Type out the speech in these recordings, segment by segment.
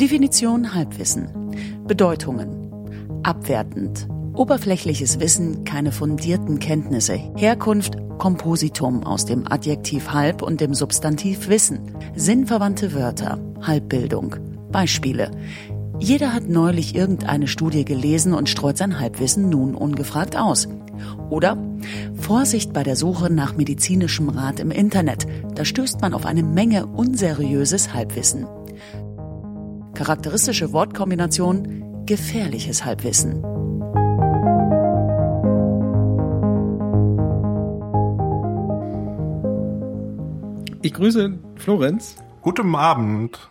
Definition Halbwissen. Bedeutungen. Abwertend. Oberflächliches Wissen, keine fundierten Kenntnisse. Herkunft, Kompositum aus dem Adjektiv halb und dem Substantiv Wissen. Sinnverwandte Wörter, Halbbildung. Beispiele. Jeder hat neulich irgendeine Studie gelesen und streut sein Halbwissen nun ungefragt aus. Oder Vorsicht bei der Suche nach medizinischem Rat im Internet. Da stößt man auf eine Menge unseriöses Halbwissen. Charakteristische Wortkombination gefährliches Halbwissen. Ich grüße Florenz. Guten Abend.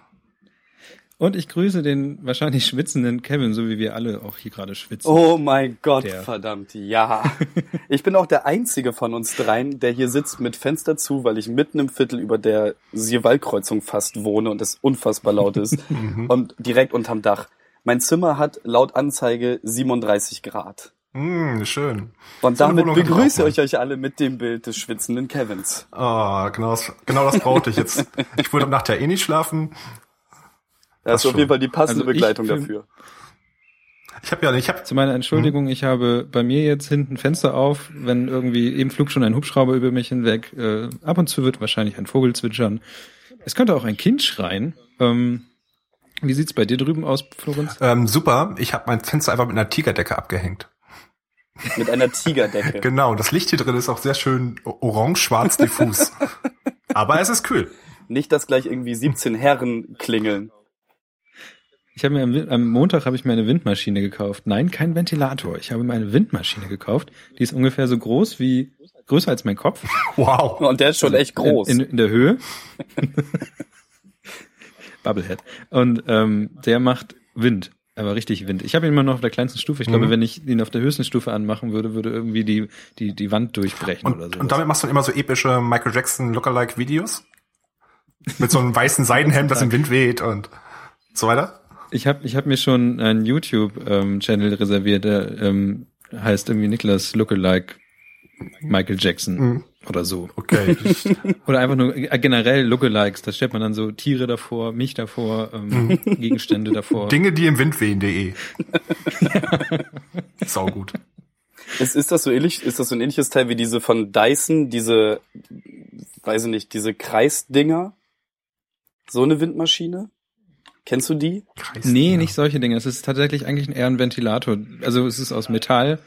Und ich grüße den wahrscheinlich schwitzenden Kevin, so wie wir alle auch hier gerade schwitzen. Oh mein Gott, der. verdammt, ja. ich bin auch der einzige von uns dreien, der hier sitzt mit Fenster zu, weil ich mitten im Viertel über der Sierwaldkreuzung fast wohne und es unfassbar laut ist. Mhm. und direkt unterm Dach. Mein Zimmer hat laut Anzeige 37 Grad. Mm, schön. Und damit begrüße ich euch alle mit dem Bild des schwitzenden Kevins. Ah, oh, genau, das, genau das brauchte ich jetzt. Ich wollte Nacht ja eh nicht schlafen das ist auf jeden Fall die passende also Begleitung ich, dafür. Ich habe ja, ich habe zu meiner Entschuldigung, hm. ich habe bei mir jetzt hinten Fenster auf, wenn irgendwie eben flog schon ein Hubschrauber über mich hinweg. Äh, ab und zu wird wahrscheinlich ein Vogel zwitschern. Es könnte auch ein Kind schreien. Ähm, wie sieht's bei dir drüben aus, Florenz? Ähm, super. Ich habe mein Fenster einfach mit einer Tigerdecke abgehängt. Mit einer Tigerdecke. genau. Das Licht hier drin ist auch sehr schön orange-schwarz diffus. Aber es ist kühl. Nicht, dass gleich irgendwie 17 Herren klingeln. Ich habe mir am, am Montag habe ich mir eine Windmaschine gekauft. Nein, kein Ventilator. Ich habe mir eine Windmaschine gekauft. Die ist ungefähr so groß wie größer als mein Kopf. Wow. Und der ist schon echt groß. In, in, in der Höhe. Bubblehead. Und ähm, der macht Wind. Aber richtig Wind. Ich habe ihn immer noch auf der kleinsten Stufe. Ich mhm. glaube, wenn ich ihn auf der höchsten Stufe anmachen würde, würde irgendwie die, die, die Wand durchbrechen und, oder so. Und damit machst du immer so epische Michael Jackson Lookalike Videos? Mit so einem weißen Seidenhemd, das im Wind weht und so weiter? Ich habe ich hab mir schon einen YouTube-Channel ähm, reserviert, der ähm, heißt irgendwie Niklas Lookalike Michael Jackson mhm. oder so. Okay. oder einfach nur äh, generell Lookalikes. Da stellt man dann so Tiere davor, mich davor, ähm, mhm. Gegenstände davor. Dinge, die im Wind wehen.de. Sau gut. Ist, ist das so ähnlich, ist das so ein ähnliches Teil wie diese von Dyson, diese, weiß ich nicht, diese Kreisdinger? So eine Windmaschine? Kennst du die? Kreis, nee, ja. nicht solche Dinge. Es ist tatsächlich eigentlich eher ein Ventilator. Also es ist aus Metall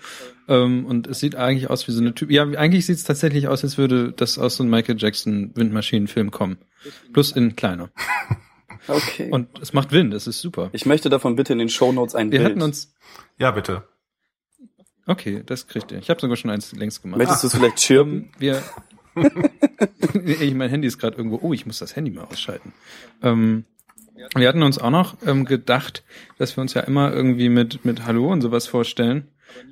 ähm, und es sieht eigentlich aus wie so eine Typ. Ja, eigentlich sieht es tatsächlich aus, als würde das aus so einem Michael Jackson Windmaschinenfilm kommen. Plus in kleiner. Okay. Und es macht Wind, es ist super. Ich möchte davon bitte in den Show Notes ein Wir Bild. hatten uns. Ja, bitte. Okay, das kriegt ihr. Ich habe sogar schon eins längst gemacht. Möchtest du es vielleicht schirmen? Wir. ich, mein Handy ist gerade irgendwo. Oh, ich muss das Handy mal ausschalten. Ähm, wir hatten uns auch noch ähm, gedacht, dass wir uns ja immer irgendwie mit, mit Hallo und sowas vorstellen,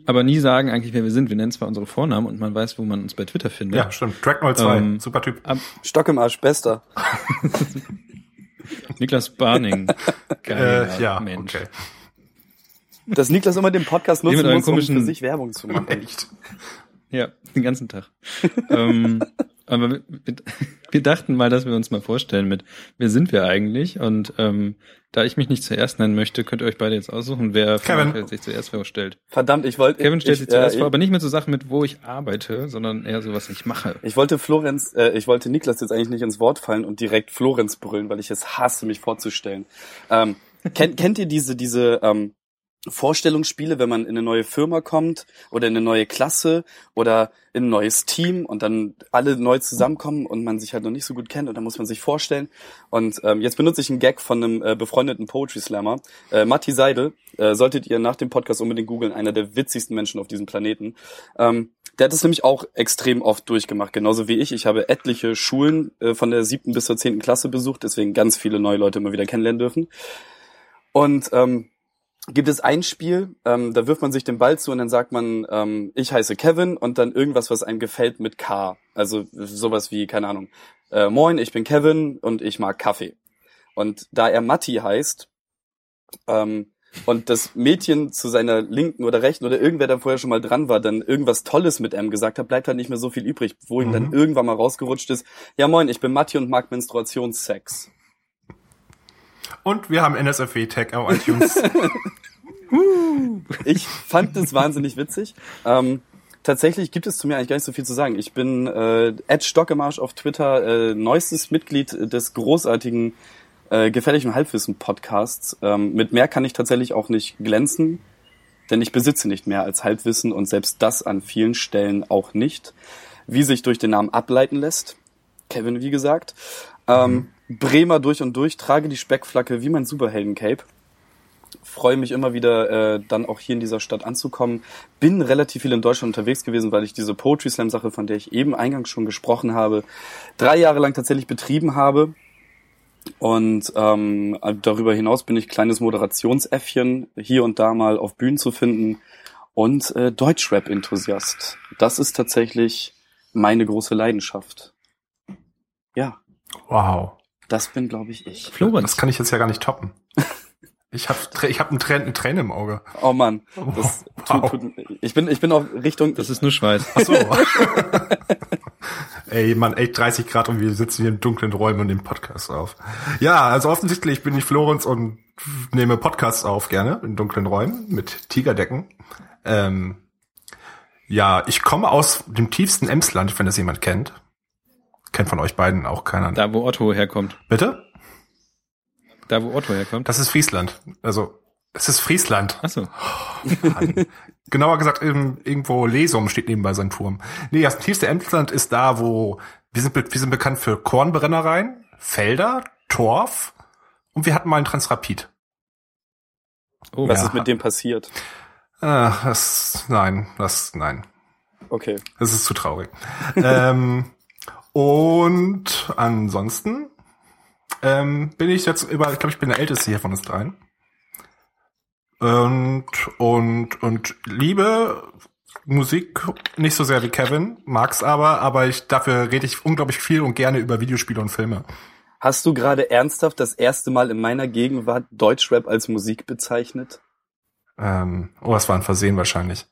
aber nie sagen eigentlich, wer wir sind. Wir nennen zwar unsere Vornamen und man weiß, wo man uns bei Twitter findet. Ja, stimmt. Track02, ähm, super Typ. Ab Stock im Arsch, bester. Niklas Barning. Geiler äh, ja, Mensch. Okay. Dass Niklas immer den Podcast nutzen muss, um für sich Werbung zu machen. Echt? Ja, den ganzen Tag. ähm, aber wir, wir, dachten mal, dass wir uns mal vorstellen mit, wer sind wir eigentlich? Und ähm, da ich mich nicht zuerst nennen möchte, könnt ihr euch beide jetzt aussuchen, wer Kevin. sich zuerst vorstellt. Verdammt, ich wollte. Kevin stellt ich, sich zuerst äh, vor, aber nicht mit so Sachen mit, wo ich arbeite, sondern eher so, was ich mache. Ich wollte Florenz, äh, ich wollte Niklas jetzt eigentlich nicht ins Wort fallen und direkt Florenz brüllen, weil ich es hasse, mich vorzustellen. Ähm, kennt, kennt ihr diese, diese, ähm, Vorstellungsspiele, wenn man in eine neue Firma kommt oder in eine neue Klasse oder in ein neues Team und dann alle neu zusammenkommen und man sich halt noch nicht so gut kennt und dann muss man sich vorstellen. Und ähm, jetzt benutze ich einen Gag von einem äh, befreundeten Poetry Slammer, äh, Matti Seidel, äh, solltet ihr nach dem Podcast unbedingt googeln, einer der witzigsten Menschen auf diesem Planeten. Ähm, der hat es nämlich auch extrem oft durchgemacht, genauso wie ich. Ich habe etliche Schulen äh, von der siebten bis zur zehnten Klasse besucht, deswegen ganz viele neue Leute immer wieder kennenlernen dürfen. Und ähm, gibt es ein Spiel, ähm, da wirft man sich den Ball zu und dann sagt man, ähm, ich heiße Kevin und dann irgendwas, was einem gefällt mit K. Also sowas wie, keine Ahnung, äh, moin, ich bin Kevin und ich mag Kaffee. Und da er Matti heißt, ähm, und das Mädchen zu seiner linken oder rechten oder irgendwer da vorher schon mal dran war, dann irgendwas Tolles mit einem gesagt hat, bleibt halt nicht mehr so viel übrig, wo ihm mhm. dann irgendwann mal rausgerutscht ist, ja moin, ich bin Matti und mag Menstruationssex. Und wir haben NSFW-Tag auf iTunes. Ich fand das wahnsinnig witzig. Ähm, tatsächlich gibt es zu mir eigentlich gar nicht so viel zu sagen. Ich bin äh, Ed Stockemarsch auf Twitter, äh, neuestes Mitglied des großartigen äh, gefährlichen Halbwissen-Podcasts. Ähm, mit mehr kann ich tatsächlich auch nicht glänzen, denn ich besitze nicht mehr als Halbwissen und selbst das an vielen Stellen auch nicht. Wie sich durch den Namen ableiten lässt. Kevin, wie gesagt. Ähm, Bremer durch und durch, trage die Speckflagge wie mein Superhelden-Cape freue mich immer wieder, äh, dann auch hier in dieser Stadt anzukommen. Bin relativ viel in Deutschland unterwegs gewesen, weil ich diese Poetry Slam Sache, von der ich eben eingangs schon gesprochen habe, drei Jahre lang tatsächlich betrieben habe. Und ähm, darüber hinaus bin ich kleines Moderationsäffchen, hier und da mal auf Bühnen zu finden und äh, Deutschrap-Enthusiast. Das ist tatsächlich meine große Leidenschaft. Ja, Wow. das bin, glaube ich, ich. Florenz. Das kann ich jetzt ja gar nicht toppen. Ich habe ich hab eine Träne, eine Träne im Auge. Oh Mann, das Wow. tut, tut, ich bin ich bin auf Richtung Das ist nur Schweiß. Ach so. Ey, Mann, echt 30 Grad und wir sitzen hier in dunklen Räumen und nehmen Podcasts auf. Ja, also offensichtlich bin ich Florenz und nehme Podcasts auf gerne in dunklen Räumen mit Tigerdecken. Ähm, ja, ich komme aus dem tiefsten Emsland, wenn das jemand kennt. Kennt von euch beiden auch keiner. Da, wo Otto herkommt. Bitte? Da, wo Otto herkommt. Das ist Friesland. Also, es ist Friesland. Ach so. Mann. Genauer gesagt, irgendwo Lesum steht nebenbei sein Turm. Nee, das tiefste Emsland ist da, wo wir sind, wir sind bekannt für Kornbrennereien, Felder, Torf und wir hatten mal einen Transrapid. Oh, Was Ja. ist mit dem passiert? Ah, das, nein, das, nein. Okay. Das ist zu traurig. ähm, und ansonsten ähm, bin ich jetzt über, ich glaube, ich bin der Älteste hier von uns dreien. Und, und, und liebe Musik nicht so sehr wie Kevin, mag's aber, aber ich, dafür rede ich unglaublich viel und gerne über Videospiele und Filme. Hast du gerade ernsthaft das erste Mal in meiner Gegenwart Deutschrap als Musik bezeichnet? Ähm, oh, das war ein Versehen wahrscheinlich.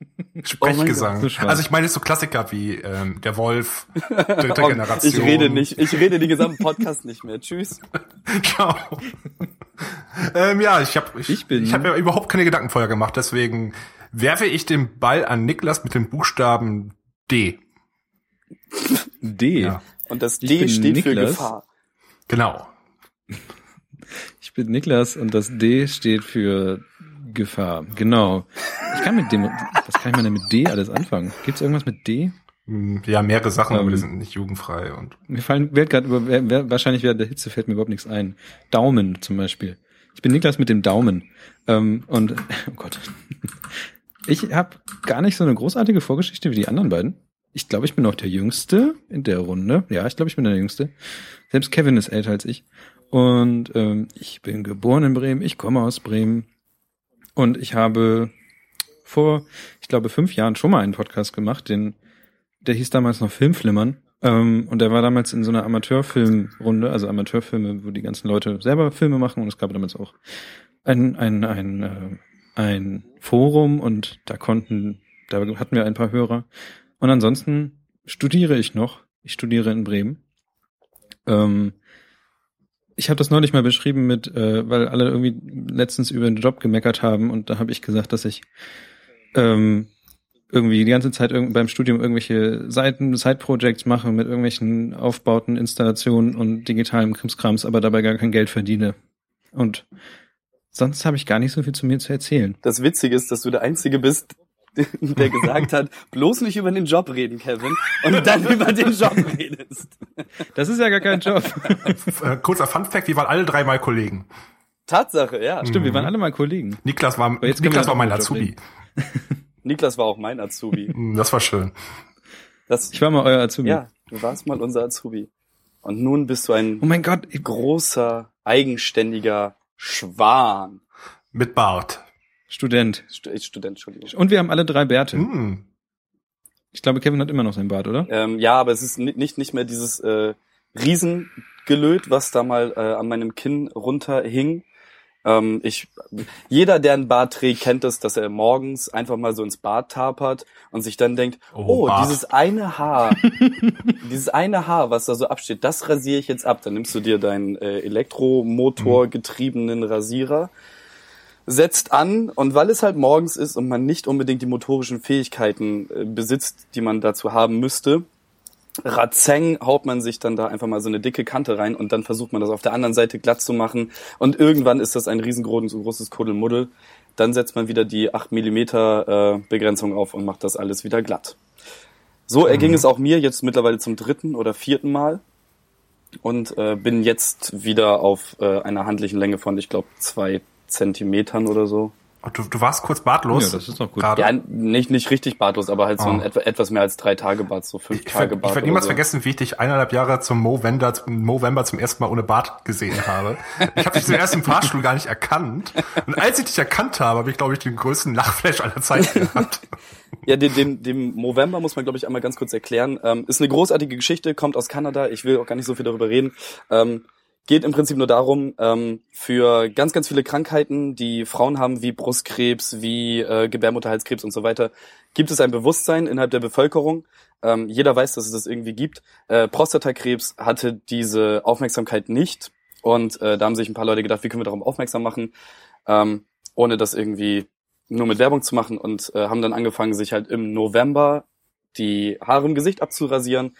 Oh Sprechgesang. Schwarz. also ich meine so Klassiker wie ähm, Der Wolf, dritte Oh, Generation. Ich rede nicht, ich rede den gesamten Podcast nicht mehr. Tschüss. Ciao. ähm, ja, ich habe ich, Ich bin- ich hab ja überhaupt keine Gedanken vorher gemacht, deswegen werfe ich den Ball an Niklas mit dem Buchstaben D. D. Ja. Und das D steht für Niklas. Gefahr. Genau. Ich bin Niklas und das D steht für Gefahr. Genau. Ich kann mit dem, was kann ich mal denn mit D alles anfangen? Gibt's irgendwas mit D? Hm, Ja, mehrere Sachen, aber Ähm. die sind nicht jugendfrei und Mir fallen, wird gerade über, wahrscheinlich während der Hitze fällt mir überhaupt nichts ein. Daumen zum Beispiel. Ich bin Niklas mit dem Daumen. Ähm, und, oh Gott. Ich habe gar nicht so eine großartige Vorgeschichte wie die anderen beiden. Ich glaube, ich bin auch der Jüngste in der Runde. Ja, ich glaube, ich bin der Jüngste. Selbst Kevin ist älter als ich. Und ähm, ich bin geboren in Bremen. Ich komme aus Bremen. Und ich habe vor, ich glaube, fünf Jahren schon mal einen Podcast gemacht, den, der hieß damals noch Filmflimmern. Ähm, und der war damals in so einer Amateurfilmrunde, also Amateurfilme, wo die ganzen Leute selber Filme machen. Und es gab damals auch ein, ein, ein, äh, ein Forum und da konnten, da hatten wir ein paar Hörer. Und ansonsten studiere ich noch. Ich studiere in Bremen. Ähm, ich habe das neulich mal beschrieben mit, äh, weil alle irgendwie letztens über den Job gemeckert haben und da habe ich gesagt, dass ich ähm, irgendwie die ganze Zeit beim Studium irgendwelche Seiten, Side-Projects mache mit irgendwelchen Aufbauten, Installationen und digitalem Krimskrams, aber dabei gar kein Geld verdiene. Und sonst habe ich gar nicht so viel zu mir zu erzählen. Das Witzige ist, dass du der Einzige bist, der gesagt hat, bloß nicht über den Job reden, Kevin, und dann über den Job redest. Das ist ja gar kein Job. äh, kurzer Funfact, wir waren alle drei mal Kollegen. Tatsache, ja. Stimmt, wir waren alle mal Kollegen. Niklas war Niklas war mein Azubi. Niklas war auch mein Azubi. Hm, Das war schön. Das, Ich war mal euer Azubi. ja, du warst mal unser Azubi. Und nun bist du ein Oh mein Gott, großer, eigenständiger Schwan. Mit Bart. Student. St Student, Entschuldigung. Und wir haben alle drei Bärte. Hm. Ich glaube, Kevin hat immer noch sein Bart, oder? Ähm, ja, aber es ist ni- nicht, nicht mehr dieses äh, Riesengelöt, was da mal äh, an meinem Kinn runterhing. Ähm, ich, jeder, der ein Bart trägt, kennt es, dass er morgens einfach mal so ins Bad tapert und sich dann denkt, Oh, oh, dieses eine Haar, dieses eine Haar, was da so absteht, das rasiere ich jetzt ab. Dann nimmst du dir deinen äh, elektromotorgetriebenen Rasierer, setzt an und weil es halt morgens ist und man nicht unbedingt die motorischen Fähigkeiten äh, besitzt, die man dazu haben müsste, Ratzeng haut man sich dann da einfach mal so eine dicke Kante rein und dann versucht man das auf der anderen Seite glatt zu machen und irgendwann ist das ein riesengroßes großes Kuddelmuddel. Dann setzt man wieder die 8 Millimeter äh, Begrenzung auf und macht das alles wieder glatt. So erging es auch mir jetzt mittlerweile zum dritten oder vierten Mal und äh, bin jetzt wieder auf äh, einer handlichen Länge von, ich glaube, zwei Zentimetern oder so. Oh, Du, du warst kurz bartlos. Ja, das ist doch gut. Gerade. Ja, nicht, nicht richtig bartlos, aber halt so ein Oh. etwa, etwas mehr als drei Tage Bart, so fünf Ich, Tage Bart. ich werde niemals so. vergessen, wie ich dich eineinhalb Jahre zum Movember, Movember zum ersten Mal ohne Bart gesehen habe. Ich habe dich zuerst im Fahrstuhl gar nicht erkannt. Und als ich dich erkannt habe, habe ich, glaube ich, den größten Lachflash aller Zeiten gehabt. Ja, dem, dem, dem Movember muss man, glaube ich, einmal ganz kurz erklären. Ähm, ist eine großartige Geschichte, kommt aus Kanada. Ich will auch gar nicht so viel darüber reden. Ähm, geht im Prinzip nur darum, ähm, für ganz, ganz viele Krankheiten, die Frauen haben, wie Brustkrebs, wie äh, Gebärmutterhalskrebs und so weiter, gibt es ein Bewusstsein innerhalb der Bevölkerung. Ähm, jeder weiß, dass es das irgendwie gibt. Äh, Prostatakrebs hatte diese Aufmerksamkeit nicht. Und äh, da haben sich ein paar Leute gedacht, wie können wir darauf aufmerksam machen, ähm, ohne das irgendwie nur mit Werbung zu machen und äh, haben dann angefangen, sich halt im November die Haare im Gesicht abzurasieren,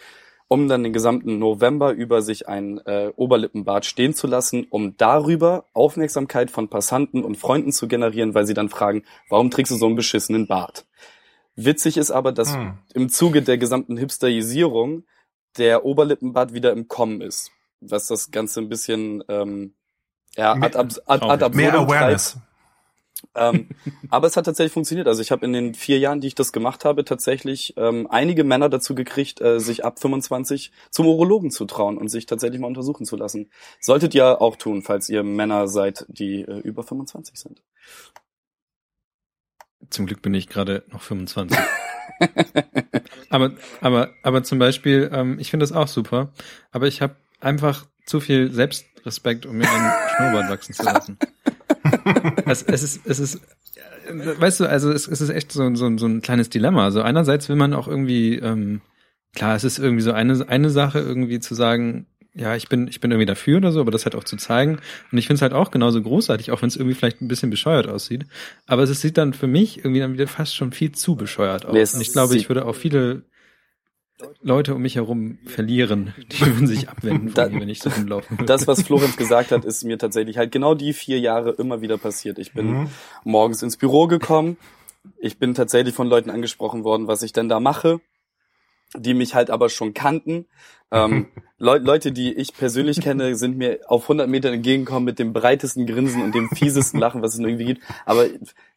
um dann den gesamten November über sich ein äh, Oberlippenbart stehen zu lassen, um darüber Aufmerksamkeit von Passanten und Freunden zu generieren, weil sie dann fragen, warum trägst du so einen beschissenen Bart? Witzig ist aber, dass Hm. im Zuge der gesamten Hipsterisierung der Oberlippenbart wieder im Kommen ist, was das Ganze ein bisschen ähm, ja, ad, abs- ad, ad Traurig. Mehr absurdum treibt. Ähm, aber es hat tatsächlich funktioniert. Also ich habe in den vier Jahren, die ich das gemacht habe, tatsächlich ähm, einige Männer dazu gekriegt, äh, sich ab 25 zum Urologen zu trauen und sich tatsächlich mal untersuchen zu lassen. Solltet ihr auch tun, falls ihr Männer seid, die äh, über 25 sind. Zum Glück bin ich gerade noch 25. aber, aber, aber zum Beispiel, ähm, ich finde das auch super, aber ich habe einfach zu viel Selbstrespekt, um mir einen Schnurrbart wachsen zu lassen. es, es ist, es ist, äh, weißt du, also es, es ist echt so, so, so ein kleines Dilemma. Also einerseits will man auch irgendwie, ähm, klar, es ist irgendwie so eine, eine Sache irgendwie zu sagen, ja, ich bin, ich bin irgendwie dafür oder so, aber das halt auch zu zeigen. Und ich finde es halt auch genauso großartig, auch wenn es irgendwie vielleicht ein bisschen bescheuert aussieht. Aber es sieht dann für mich irgendwie dann wieder fast schon viel zu bescheuert aus. Nee, Und ich glaube, ich würde auch viele Leute um mich herum verlieren, die würden sich abwenden Da- mir, wenn ich so rumlaufen würde. Das, was Florenz gesagt hat, ist mir tatsächlich halt genau die vier Jahre immer wieder passiert. Ich bin Mhm. morgens ins Büro gekommen. Ich bin tatsächlich von Leuten angesprochen worden, was ich denn da mache, die mich halt aber schon kannten. Ähm, Leu Leute, die ich persönlich kenne, sind mir auf 100 Metern entgegengekommen mit dem breitesten Grinsen und dem fiesesten Lachen, was es irgendwie gibt. Aber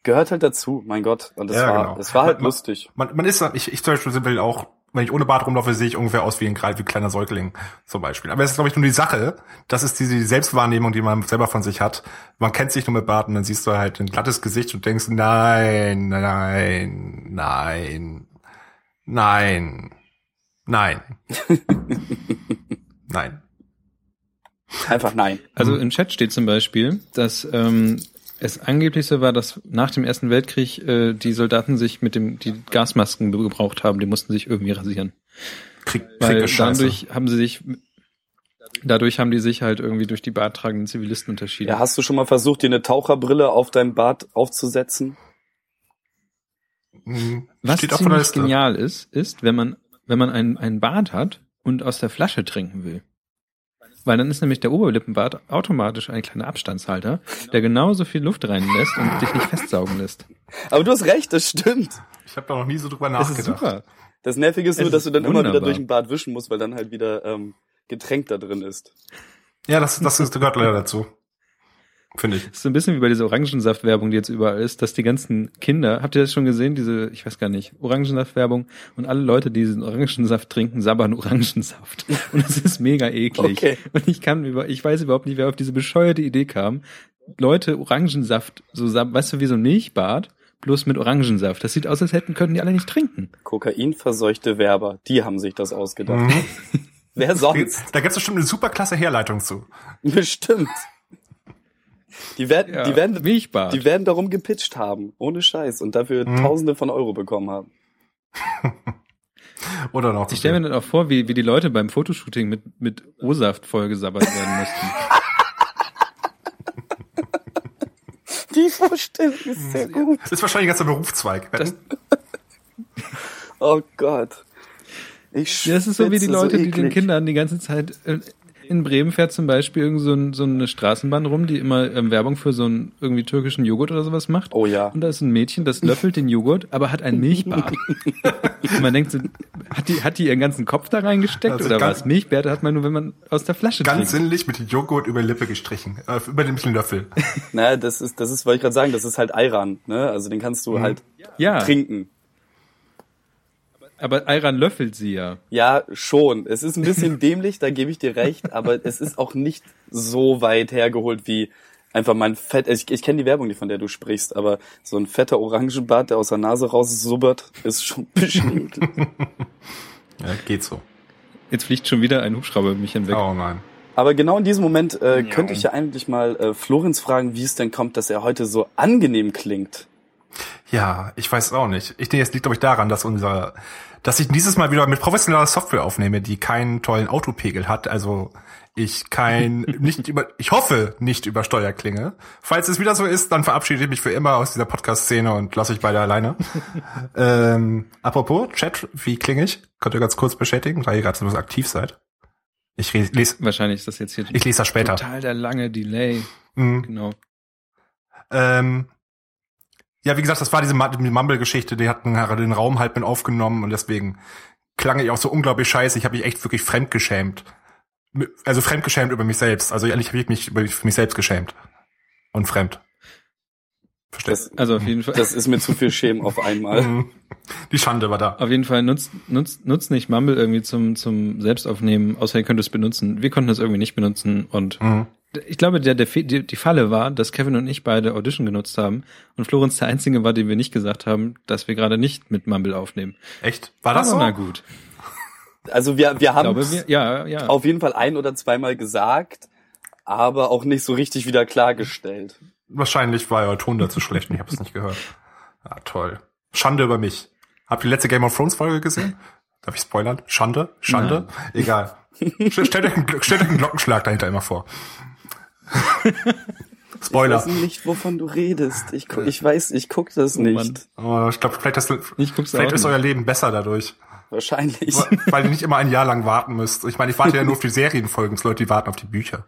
gehört halt dazu, mein Gott. Und es Ja, war, genau. es war halt Man- lustig. Man, man ist, ich, ich zum Beispiel will auch, wenn ich ohne Bart rumlaufe, sehe ich ungefähr aus wie ein, gerade wie ein kleiner Säugling zum Beispiel. Aber es ist, glaube ich, nur die Sache, das ist diese Selbstwahrnehmung, die man selber von sich hat. Man kennt sich nur mit Bart und dann siehst du halt ein glattes Gesicht und denkst, nein, nein, nein, nein, nein, nein. Einfach nein. Also im Chat steht zum Beispiel, dass ähm, es angeblich so war, dass nach dem Ersten Weltkrieg äh, die Soldaten sich mit dem die Gasmasken gebraucht haben, die mussten sich irgendwie rasieren. Krieg, Weil scheiße. dadurch haben sie sich dadurch haben die sich halt irgendwie durch die barttragenden Zivilisten unterschieden. Ja, hast du schon mal versucht, dir eine Taucherbrille auf deinem Bart aufzusetzen? Mhm. Was Steht ziemlich genial ist, ist, wenn man wenn man einen, einen Bart hat und aus der Flasche trinken will. Weil dann ist nämlich der Oberlippenbart automatisch ein kleiner Abstandshalter, der genauso viel Luft reinlässt und dich nicht festsaugen lässt. Aber du hast recht, das stimmt. Ich habe da noch nie so drüber Das ist nachgedacht. super. Das Nervige ist nur, dass du dann immer wieder wunderbar. durch den Bart wischen musst, weil dann halt wieder ähm, Getränk da drin ist. Ja, das, das gehört leider dazu. Finde ich. Das ist so ein bisschen wie bei dieser Orangensaftwerbung, die jetzt überall ist, dass die ganzen Kinder, habt ihr das schon gesehen, diese, ich weiß gar nicht, Orangensaftwerbung und alle Leute, die diesen Orangensaft trinken, sabbern Orangensaft. Und es ist mega eklig. Okay. Und ich kann über, ich weiß überhaupt nicht, wer auf diese bescheuerte Idee kam, Leute Orangensaft, so, sab- weißt du, wie so ein Milchbad, bloß mit Orangensaft. Das sieht aus, als hätten, könnten die alle nicht trinken. Kokainverseuchte Werber, die haben sich das ausgedacht. Mhm. Wer sonst? Da gibt's bestimmt eine super klasse Herleitung zu. Bestimmt. Die werden, Ja, die werden, Milchbad. die werden darum gepitcht haben, ohne Scheiß, und dafür Mhm. Tausende von Euro bekommen haben. Oder noch. Ich stelle mir dann auch vor, wie, wie die Leute beim Fotoshooting mit, mit O-Saft vollgesabbert werden mussten. Die Vorstellung ist sehr gut. Das ist wahrscheinlich ein ganzer Berufszweig. Oh Gott. Ich Das ist so wie die Leute, die den. Kindern die ganze Zeit äh, in Bremen fährt zum Beispiel irgend so, ein, so eine Straßenbahn rum, die immer ähm, Werbung für so einen irgendwie türkischen Joghurt oder sowas macht. Oh ja. Und da ist ein Mädchen, das löffelt den Joghurt, aber hat ein Milchbad. Und man denkt so, hat die, hat die ihren ganzen Kopf da reingesteckt Also oder ganz- was? Milchbärte hat man nur, wenn man aus der Flasche Ganz trinkt. sinnlich mit Joghurt über die Lippe gestrichen. Äh, über den bisschen Löffel. Naja, das ist, das ist, wollte ich gerade sagen, das ist halt Ayran, ne? Also den kannst du halt Ja, trinken. Aber Ayran löffelt sie ja. Ja, schon. Es ist ein bisschen dämlich, da gebe ich dir recht, aber es ist auch nicht so weit hergeholt wie einfach mein Fett. Ich, ich kenne die Werbung nicht, von der du sprichst, aber so ein fetter Orangenbart, der aus der Nase raussubbert, ist schon ein bisschen eklig. Ja, geht so. Jetzt fliegt schon wieder ein Hubschrauber über mich hinweg. Oh nein. Aber genau in diesem Moment äh, könnte ich ja eigentlich mal äh, Florenz fragen, wie es denn kommt, dass er heute so angenehm klingt. Ja, ich weiß auch nicht. Ich denke, es liegt, glaube ich, daran, dass unser, dass ich dieses Mal wieder mit professioneller Software aufnehme, die keinen tollen Autopegel hat. Also ich kein, nicht über, ich hoffe, nicht über Steuer klinge. Falls es wieder so ist, dann verabschiede ich mich für immer aus dieser Podcast-Szene und lasse euch beide alleine. ähm, apropos, Chat, wie klinge ich? Könnt ihr ganz kurz bestätigen, weil ihr gerade so aktiv seid? Ich lese, Wahrscheinlich das jetzt hier ich lese das später. total der lange Delay. Mhm. Genau. Ähm, ja, wie gesagt, das war diese Mumble-Geschichte, die hatten gerade den Raum halt mit aufgenommen und deswegen klang ich auch so unglaublich scheiße. Ich habe mich echt wirklich fremdgeschämt. Also fremdgeschämt über mich selbst. Also ehrlich habe ich mich über für mich selbst geschämt. Und fremd. Verstehst Das, Also auf jeden Fall. das ist mir zu viel Schämen auf einmal. Mhm. Die Schande war da. Auf jeden Fall nutzt, nutzt, nutzt nicht Mumble irgendwie zum, zum Selbstaufnehmen, außer ihr könnt es benutzen. Wir konnten es irgendwie nicht benutzen und Mhm. Ich glaube, der, der, die, die Falle war, dass Kevin und ich beide Audition genutzt haben und Florenz der Einzige war, dem wir nicht gesagt haben, dass wir gerade nicht mit Mumble aufnehmen. Echt? War das Aber so? na gut. Also wir, wir haben glaube, wir, ja, ja. auf jeden Fall ein oder zweimal gesagt, aber auch nicht so richtig wieder klargestellt. Wahrscheinlich war euer Ton dazu schlecht und ich habe es nicht gehört. Ah, toll. Schande über mich. Habt ihr die letzte Game of Thrones Folge gesehen? Darf ich spoilern? Schande? Schande? Egal. Stellt stellt euch, einen, Glo- stellt euch einen Glockenschlag dahinter immer vor. Ich Spoiler. weiß nicht, wovon du redest. Ich, gu- ich weiß, ich guck das Mann. nicht. Oh, ich glaube, vielleicht, das, Ich guck's vielleicht ist nicht. euer Leben besser dadurch. Wahrscheinlich. Weil- Weil ihr nicht immer ein Jahr lang warten müsst. Ich meine, ich warte ja nur auf die Serienfolgen. Es Leute, die warten auf die Bücher.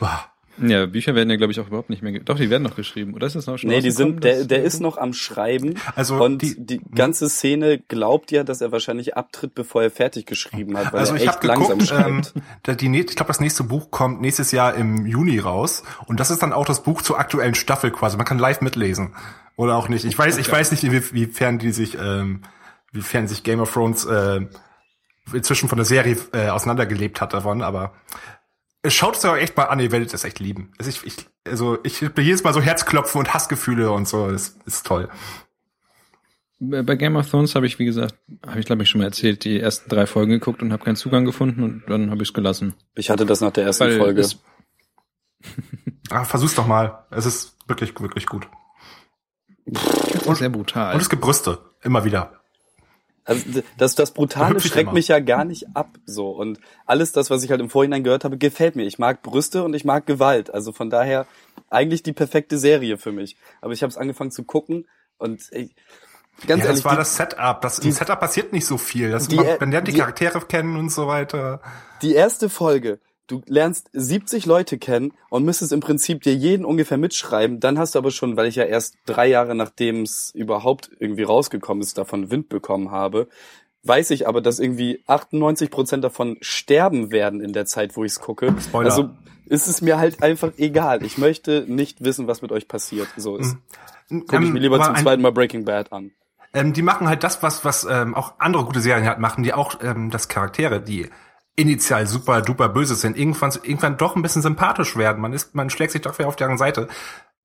Wow. Ja, Bücher werden ja, glaube ich, auch überhaupt nicht mehr, doch, die werden noch geschrieben, oder ist das noch schon Nee, die sind, der, der ist noch am Schreiben. Also und die- die, ganze Szene glaubt ja, dass er wahrscheinlich abtritt, bevor er fertig geschrieben hat, weil Also er ich echt habe langsam geguckt, ähm, schreibt. da die, ich glaube, das nächste Buch kommt nächstes Jahr im Juni raus und das ist dann auch das Buch zur aktuellen Staffel quasi. Man kann live mitlesen oder auch nicht. Ich weiß, ich weiß nicht, wie- wiefern die sich, ähm, wiefern sich Game of Thrones äh, inzwischen von der Serie äh, auseinandergelebt hat davon, aber schaut es euch echt mal an, ihr werdet es echt lieben. Also ich, ich, also ich bin jedes Mal so Herzklopfen und Hassgefühle und so, das ist toll. Bei Game of Thrones habe ich, wie gesagt, habe ich glaube ich schon mal erzählt, die ersten drei Folgen geguckt und habe keinen Zugang gefunden und dann habe ich es gelassen. Ich hatte das nach der ersten Weil Folge. es- Ah, versuch's doch mal. Es ist wirklich, wirklich gut. Das ist sehr brutal. Und es gibt Brüste. Immer wieder. Also das, das Da Brutale schreckt immer. mich ja gar nicht ab. So und alles das, was ich halt im Vorhinein gehört habe, gefällt mir. Ich mag Brüste und ich mag Gewalt. Also von daher eigentlich die perfekte Serie für mich. Aber ich habe es angefangen zu gucken und ich, ganz ja, ehrlich, das war die, das Setup. Das, Im Setup passiert nicht so viel. Das, Die- man, man lernt die, die- Charaktere kennen und so weiter. die erste Folge. Du lernst 70 Leute kennen und müsstest im Prinzip dir jeden ungefähr mitschreiben. Dann hast du aber schon, weil ich ja erst drei Jahre nachdem es überhaupt irgendwie rausgekommen ist, davon Wind bekommen habe, weiß ich aber, dass irgendwie 98 Prozent davon sterben werden in der Zeit, wo ich es gucke. Spoiler. Also ist es mir halt einfach egal. Ich möchte nicht wissen, was mit euch passiert. So ist. Gucke ich mir lieber Ähm, zum zweiten Mal Breaking Bad an. Ähm, die machen halt das, was, was ähm, auch andere gute Serien halt machen, die auch ähm, das Charaktere, die initial super duper böse sind, irgendwann, irgendwann doch ein bisschen sympathisch werden. Man ist, man schlägt sich doch wieder auf deren Seite.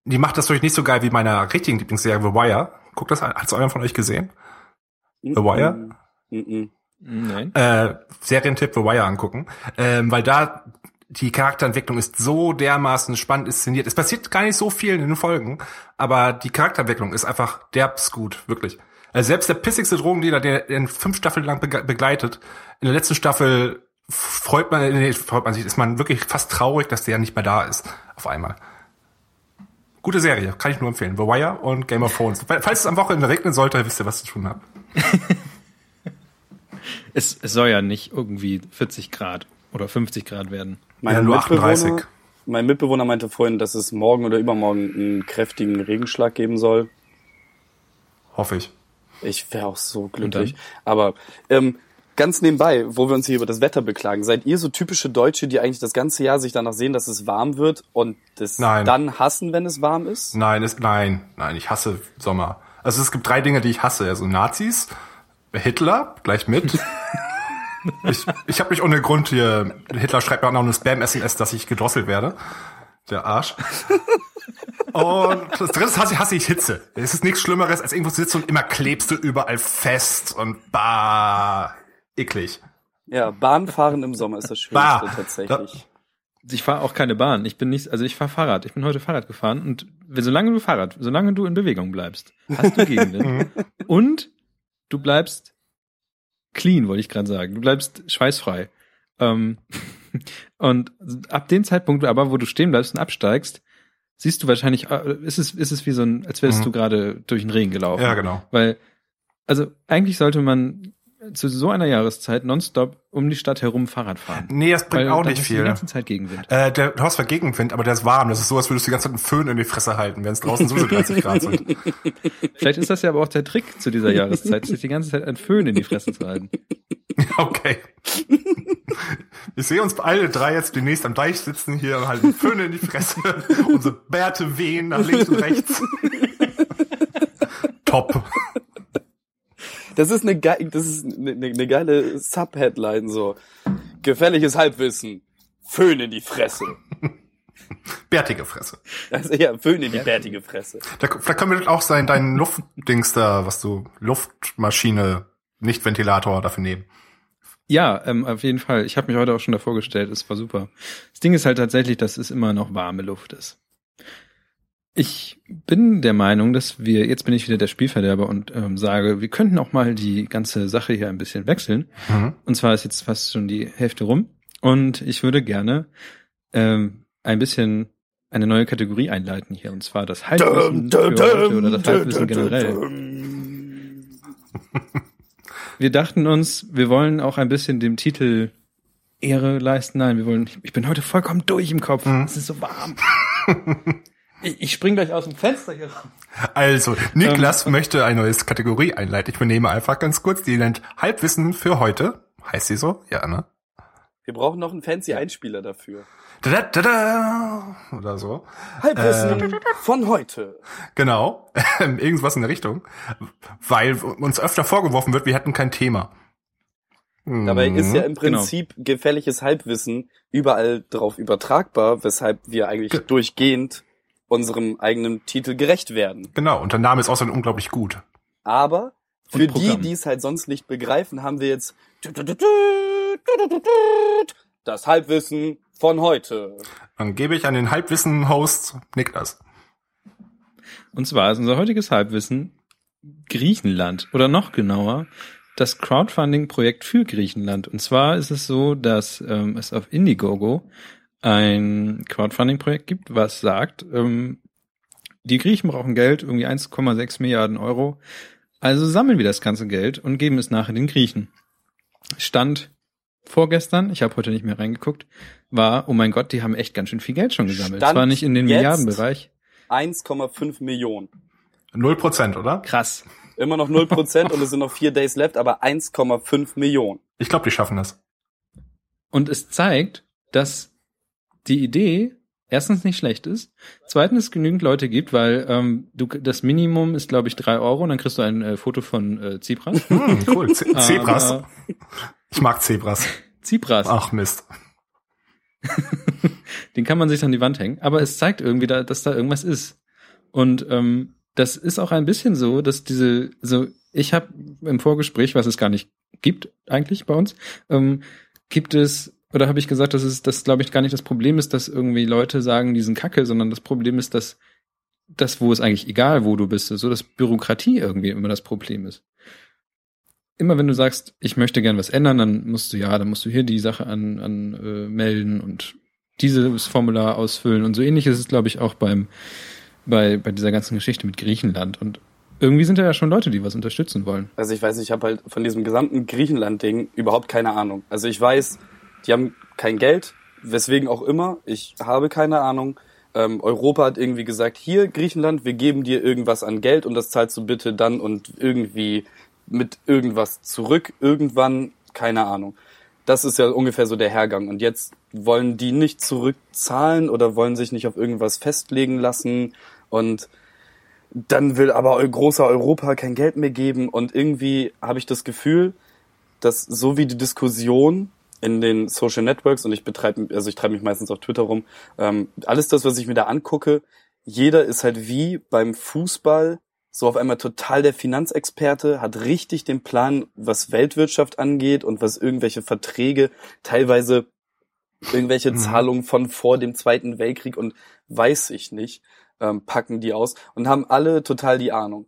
Die macht das durch nicht so geil wie meiner richtigen Lieblingsserie The Wire. Guckt das, an. hat's einer von euch gesehen? The Wire? -mm. Nein. äh, Serientipp The Wire angucken, ähm, weil da die Charakterentwicklung ist so dermaßen spannend inszeniert. Es passiert gar nicht so viel in den Folgen, aber die Charakterentwicklung ist einfach derbs gut, wirklich. Also selbst der pissigste Drogendealer, der in fünf Staffeln lang begleitet, in der letzten Staffel freut man, nee, freut man sich, ist man wirklich fast traurig, dass der nicht mehr da ist, auf einmal. Gute Serie, kann ich nur empfehlen. The Wire und Game of Thrones. Falls es am Wochenende regnen sollte, wisst ihr, was zu tun habt. es, es soll ja nicht irgendwie 40 Grad oder 50 Grad werden. Mein ja, nur 38. Mein Mitbewohner meinte vorhin, dass es morgen oder übermorgen einen kräftigen Regenschlag geben soll. Hoffe ich. Ich wäre auch so glücklich. Aber ähm, ganz nebenbei, wo wir uns hier über das Wetter beklagen, seid ihr so typische Deutsche, die eigentlich das ganze Jahr sich danach sehen, dass es warm wird und das nein. dann hassen, wenn es warm ist? Nein, es, nein, nein, ich hasse Sommer. Also es gibt drei Dinge, die ich hasse. Also Nazis, Hitler, gleich mit. ich ich habe mich ohne Grund hier, Hitler schreibt mir auch noch eine Spam-SMS, dass ich gedrosselt werde. Der Arsch. Und das dritte hasse, hasse ich Hitze. Es ist nichts Schlimmeres, als irgendwo zu sitzen und immer klebst du überall fest und bah, eklig. Ja, Bahnfahren im Sommer ist das Schönste bah, tatsächlich. ich fahre auch keine Bahn. Ich bin nicht, also ich fahre Fahrrad. Ich bin heute Fahrrad gefahren und solange du Fahrrad, solange du in Bewegung bleibst, hast du Gegenden. und du bleibst clean, wollte ich gerade sagen. Du bleibst schweißfrei. Ähm, und ab dem Zeitpunkt aber, wo du stehen bleibst und absteigst, siehst du wahrscheinlich, äh, ist es, ist es wie so ein, als wärst mhm. du gerade durch den Regen gelaufen. Ja, genau. Weil, also eigentlich sollte man zu so einer Jahreszeit nonstop um die Stadt herum Fahrrad fahren. Nee, das bringt Weil auch nicht viel. Die ganze Zeit Gegenwind. Äh, der, du hast zwar Gegenwind, aber der ist warm. Das ist so, als würdest du die ganze Zeit einen Föhn in die Fresse halten, wenn es draußen so 30 Grad sind. Vielleicht ist das ja aber auch der Trick zu dieser Jahreszeit, sich die ganze Zeit einen Föhn in die Fresse zu halten. Okay. Ich sehe uns alle drei jetzt demnächst am Deich sitzen hier und halten Föhne in die Fresse. Unsere Bärte wehen nach links und rechts. Top. Das ist eine, ge das ist eine, eine geile Sub-Headline so. Gefährliches Halbwissen. Föhn in die Fresse. Bärtige Fresse. Also, ja, Föhn in die bärtige Fresse. Da, vielleicht können wir auch sein, dein Luftdings da, was du, Luftmaschine, nicht Ventilator dafür nehmen. Ja, ähm, auf jeden Fall. Ich habe mich heute auch schon davor gestellt, es war super. Das Ding ist halt tatsächlich, dass es immer noch warme Luft ist. Ich bin der Meinung, dass wir, jetzt bin ich wieder der Spielverderber und ähm, sage, wir könnten auch mal die ganze Sache hier ein bisschen wechseln. Mhm. Und zwar ist jetzt fast schon die Hälfte rum. Und ich würde gerne ähm, ein bisschen eine neue Kategorie einleiten hier, und zwar das Halbwissen für heute oder das Halbwissen generell. Wir dachten uns, wir wollen auch ein bisschen dem Titel Ehre leisten. Nein, wir wollen, ich bin heute vollkommen durch im Kopf. Mhm. Es ist so warm. Ich, ich spring gleich aus dem Fenster hier raus. Also, Niklas ähm, möchte eine neue Kategorie einleiten. Ich übernehme einfach ganz kurz. Die nennt Halbwissen für heute. Heißt sie so? Ja, ne? Wir brauchen noch einen fancy Einspieler dafür. Da, da, da, oder so. Halbwissen ähm, von heute. Genau. Irgendwas in der Richtung. Weil uns öfter vorgeworfen wird, wir hätten kein Thema. Dabei ist ja im genau. Prinzip genau. gefährliches Halbwissen überall drauf übertragbar, weshalb wir eigentlich Ge durchgehend unserem eigenen Titel gerecht werden. Genau, und der Name ist außerdem unglaublich gut. Aber für die, die es halt sonst nicht begreifen, haben wir jetzt das Halbwissen von heute. Dann gebe ich an den Halbwissen-Host Niklas. Und zwar ist unser heutiges Halbwissen Griechenland oder noch genauer das Crowdfunding-Projekt für Griechenland. Und zwar ist es so, dass ähm, es auf Indiegogo ein Crowdfunding-Projekt gibt, was sagt, ähm, die Griechen brauchen Geld, irgendwie 1,6 Milliarden Euro. Also sammeln wir das ganze Geld und geben es nachher den Griechen. Stand vorgestern, ich habe heute nicht mehr reingeguckt, war, oh mein Gott, die haben echt ganz schön viel Geld schon gesammelt. Stand war nicht in den Milliardenbereich. 1,5 Millionen. Null Prozent, oder? Krass. Immer noch null Prozent und es sind noch vier Days left, aber 1,5 Millionen. Ich glaube, die schaffen das. Und es zeigt, dass die Idee erstens nicht schlecht ist, zweitens genügend Leute gibt, weil ähm, du das Minimum ist, glaube ich, drei Euro und dann kriegst du ein äh, Foto von äh, Tsipras. Hm, cool, Z Zebras. ich mag Zebras. Zebras. Ach Mist. Den kann man sich an die Wand hängen, aber es zeigt irgendwie, da, dass da irgendwas ist. Und ähm, das ist auch ein bisschen so, dass diese, so ich habe im Vorgespräch, was es gar nicht gibt eigentlich bei uns, ähm, gibt es Oder habe ich gesagt, dass es, das glaube ich gar nicht das Problem ist, dass irgendwie Leute sagen, die sind Kacke, sondern das Problem ist, dass das, wo es eigentlich egal, wo du bist, so dass Bürokratie irgendwie immer das Problem ist. Immer wenn du sagst, ich möchte gern was ändern, dann musst du ja, dann musst du hier die Sache an, an äh, melden und dieses Formular ausfüllen und so ähnlich ist es, glaube ich, auch beim bei bei dieser ganzen Geschichte mit Griechenland und irgendwie sind da ja schon Leute, die was unterstützen wollen. Also ich weiß, ich habe halt von diesem gesamten Griechenland-Ding überhaupt keine Ahnung. Also ich weiß, die haben kein Geld, weswegen auch immer. Ich habe keine Ahnung. Ähm, Europa hat irgendwie gesagt, hier Griechenland, wir geben dir irgendwas an Geld und das zahlst du bitte dann und irgendwie mit irgendwas zurück irgendwann, keine Ahnung. Das ist ja ungefähr so der Hergang. Und jetzt wollen die nicht zurückzahlen oder wollen sich nicht auf irgendwas festlegen lassen und dann will aber großer Europa kein Geld mehr geben und irgendwie habe ich das Gefühl, dass so wie die Diskussion in den Social Networks und ich betreibe, also ich treibe mich meistens auf Twitter rum, ähm, alles das, was ich mir da angucke, jeder ist halt wie beim Fußball so auf einmal total der Finanzexperte, hat richtig den Plan, was Weltwirtschaft angeht und was irgendwelche Verträge, teilweise irgendwelche mhm. Zahlungen von vor dem Zweiten Weltkrieg und weiß ich nicht, ähm, packen die aus und haben alle total die Ahnung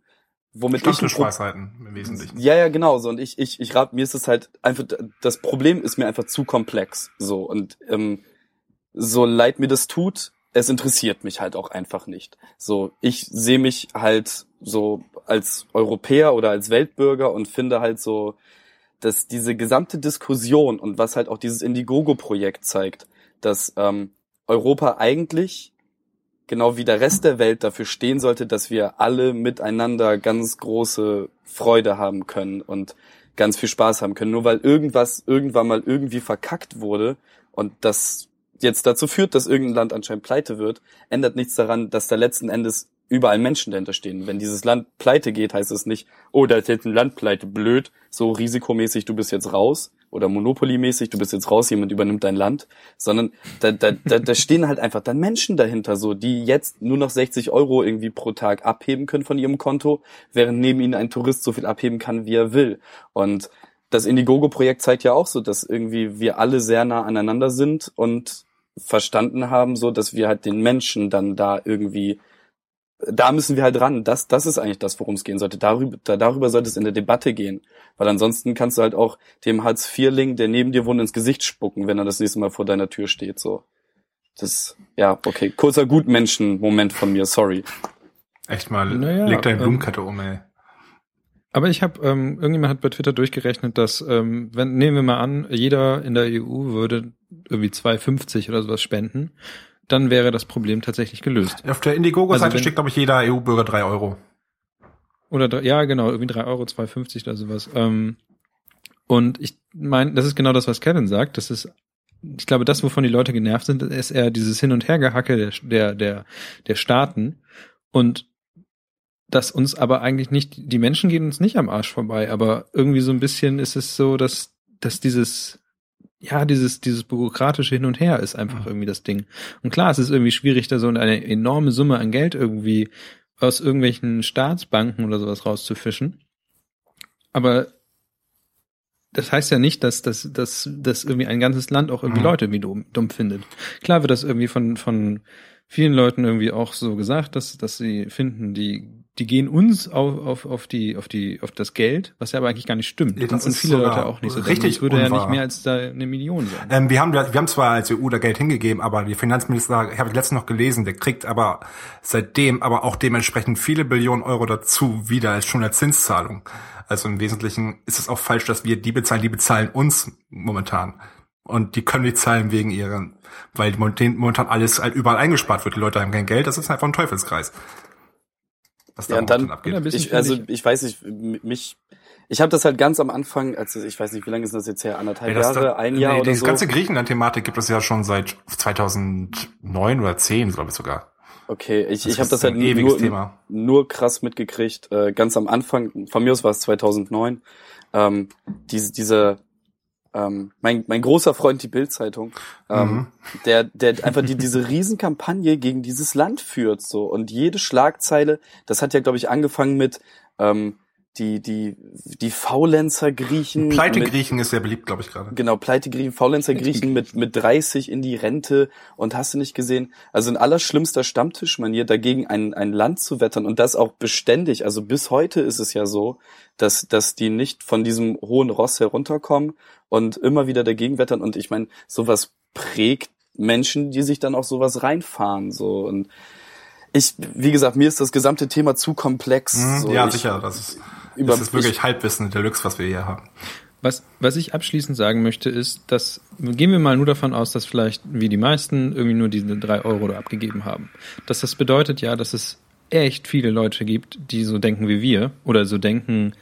womit ich im Wesentlichen. Ja, ja, genau so und ich ich ich rab, mir ist es halt einfach das Problem ist mir einfach zu komplex so und ähm, so leid mir das tut, es interessiert mich halt auch einfach nicht. So ich sehe mich halt so als Europäer oder als Weltbürger und finde halt so dass diese gesamte Diskussion und was halt auch dieses Indiegogo-Projekt zeigt, dass ähm, Europa eigentlich genau wie der Rest der Welt dafür stehen sollte, dass wir alle miteinander ganz große Freude haben können und ganz viel Spaß haben können. Nur weil irgendwas irgendwann mal irgendwie verkackt wurde und das jetzt dazu führt, dass irgendein Land anscheinend pleite wird, ändert nichts daran, dass da letzten Endes überall Menschen dahinter stehen. Wenn dieses Land pleite geht, heißt es nicht, oh, da ist jetzt ein Land pleite, blöd, so risikomäßig, du bist jetzt raus oder Monopoly-mäßig, du bist jetzt raus, jemand übernimmt dein Land, sondern da, da, da, da stehen halt einfach dann Menschen dahinter, so, die jetzt nur noch 60 Euro irgendwie pro Tag abheben können von ihrem Konto, während neben ihnen ein Tourist so viel abheben kann, wie er will. Und das Indiegogo-Projekt zeigt ja auch so, dass irgendwie wir alle sehr nah aneinander sind und verstanden haben, so, dass wir halt den Menschen dann da irgendwie da müssen wir halt ran. Das, das ist eigentlich das, worum es gehen sollte. Darüber, da, darüber sollte es in der Debatte gehen. Weil ansonsten kannst du halt auch dem Hartz-IV-Ling, der neben dir wohnt, ins Gesicht spucken, wenn er das nächste Mal vor deiner Tür steht, so. Das, ja, okay. Kurzer Gutmenschen-Moment von mir, sorry. Echt mal, naja, leg deine ähm, Blumenkette um, ey. Aber ich habe, ähm, irgendjemand hat bei Twitter durchgerechnet, dass, ähm, wenn, nehmen wir mal an, jeder in der EU würde irgendwie 2,50 oder sowas spenden dann wäre das Problem tatsächlich gelöst. Auf der Indiegogo-Seite also steht, glaube ich, jeder EU-Bürger drei Euro. Oder ja, genau, irgendwie drei Euro, 2,50 oder sowas. Ähm, und ich meine, das ist genau das, was Kevin sagt. Das ist, ich glaube, das, wovon die Leute genervt sind, ist eher dieses Hin- und Hergehacke der, der, der, der Staaten. Und dass uns aber eigentlich nicht, die Menschen gehen uns nicht am Arsch vorbei, aber irgendwie so ein bisschen ist es so, dass, dass dieses ja, dieses, dieses bürokratische Hin und Her ist einfach mhm. irgendwie das Ding. Und klar, es ist irgendwie schwierig, da so eine enorme Summe an Geld irgendwie aus irgendwelchen Staatsbanken oder sowas rauszufischen. Aber das heißt ja nicht, dass, dass, dass, dass irgendwie ein ganzes Land auch irgendwie mhm. Leute irgendwie dumm, dumm findet. Klar wird das irgendwie von, von vielen Leuten irgendwie auch so gesagt, dass, dass sie finden, die die gehen uns auf, auf, auf die auf die auf das Geld, was ja aber eigentlich gar nicht stimmt. Ja, und viele Leute auch nicht so. Richtig, es würde unwahr. ja nicht mehr als da eine Million sein. Ähm, wir haben wir haben zwar als EU da Geld hingegeben, aber die Finanzminister, ich habe letztens noch gelesen, der kriegt aber seitdem aber auch dementsprechend viele Billionen Euro dazu wieder als schon als Zinszahlung. Also im Wesentlichen ist es auch falsch, dass wir die bezahlen, die bezahlen uns momentan. Und die können nicht zahlen wegen ihren, weil momentan alles halt überall eingespart wird. Die Leute haben kein Geld, das ist einfach ein Teufelskreis was da ja, dann, abgeht. Ich, also ich weiß nicht, mich, ich habe das halt ganz am Anfang, also ich weiß nicht, wie lange ist das jetzt her, anderthalb nee, Jahre, da, ein Jahr nee, oder diese so. ganze Griechenland-Thematik gibt es ja schon seit 2009 oder 10, glaube ich sogar. Okay, ich, ich habe das halt nur, Thema. nur krass mitgekriegt, äh, ganz am Anfang, von mir aus war es 2009, ähm, diese, diese ähm, mein, mein großer Freund die Bildzeitung, ähm, mhm. der, der einfach die, diese Riesenkampagne gegen dieses Land führt so und jede Schlagzeile, das hat ja glaube ich angefangen mit ähm, die, die, die Faulenzer-Griechen. Pleite-Griechen ist sehr beliebt, glaube ich, gerade. Genau, Pleite-Griechen, Faulenzer-Griechen mit, mit 30 in die Rente und hast du nicht gesehen, also in allerschlimmster Stammtischmanier dagegen ein, ein Land zu wettern und das auch beständig, also bis heute ist es ja so, dass, dass die nicht von diesem hohen Ross herunterkommen und immer wieder dagegen wettern und ich meine, sowas prägt Menschen, die sich dann auch sowas reinfahren, so und ich, wie gesagt, mir ist das gesamte Thema zu komplex. Mhm, so, ja, ich, sicher, das ist, das ist wirklich ich- Halbwissen Deluxe, was wir hier haben. Was, was ich abschließend sagen möchte, ist, dass gehen wir mal nur davon aus, dass vielleicht wie die meisten irgendwie nur diese drei Euro da abgegeben haben. Dass das bedeutet ja, dass es echt viele Leute gibt, die so denken wie wir oder so denken,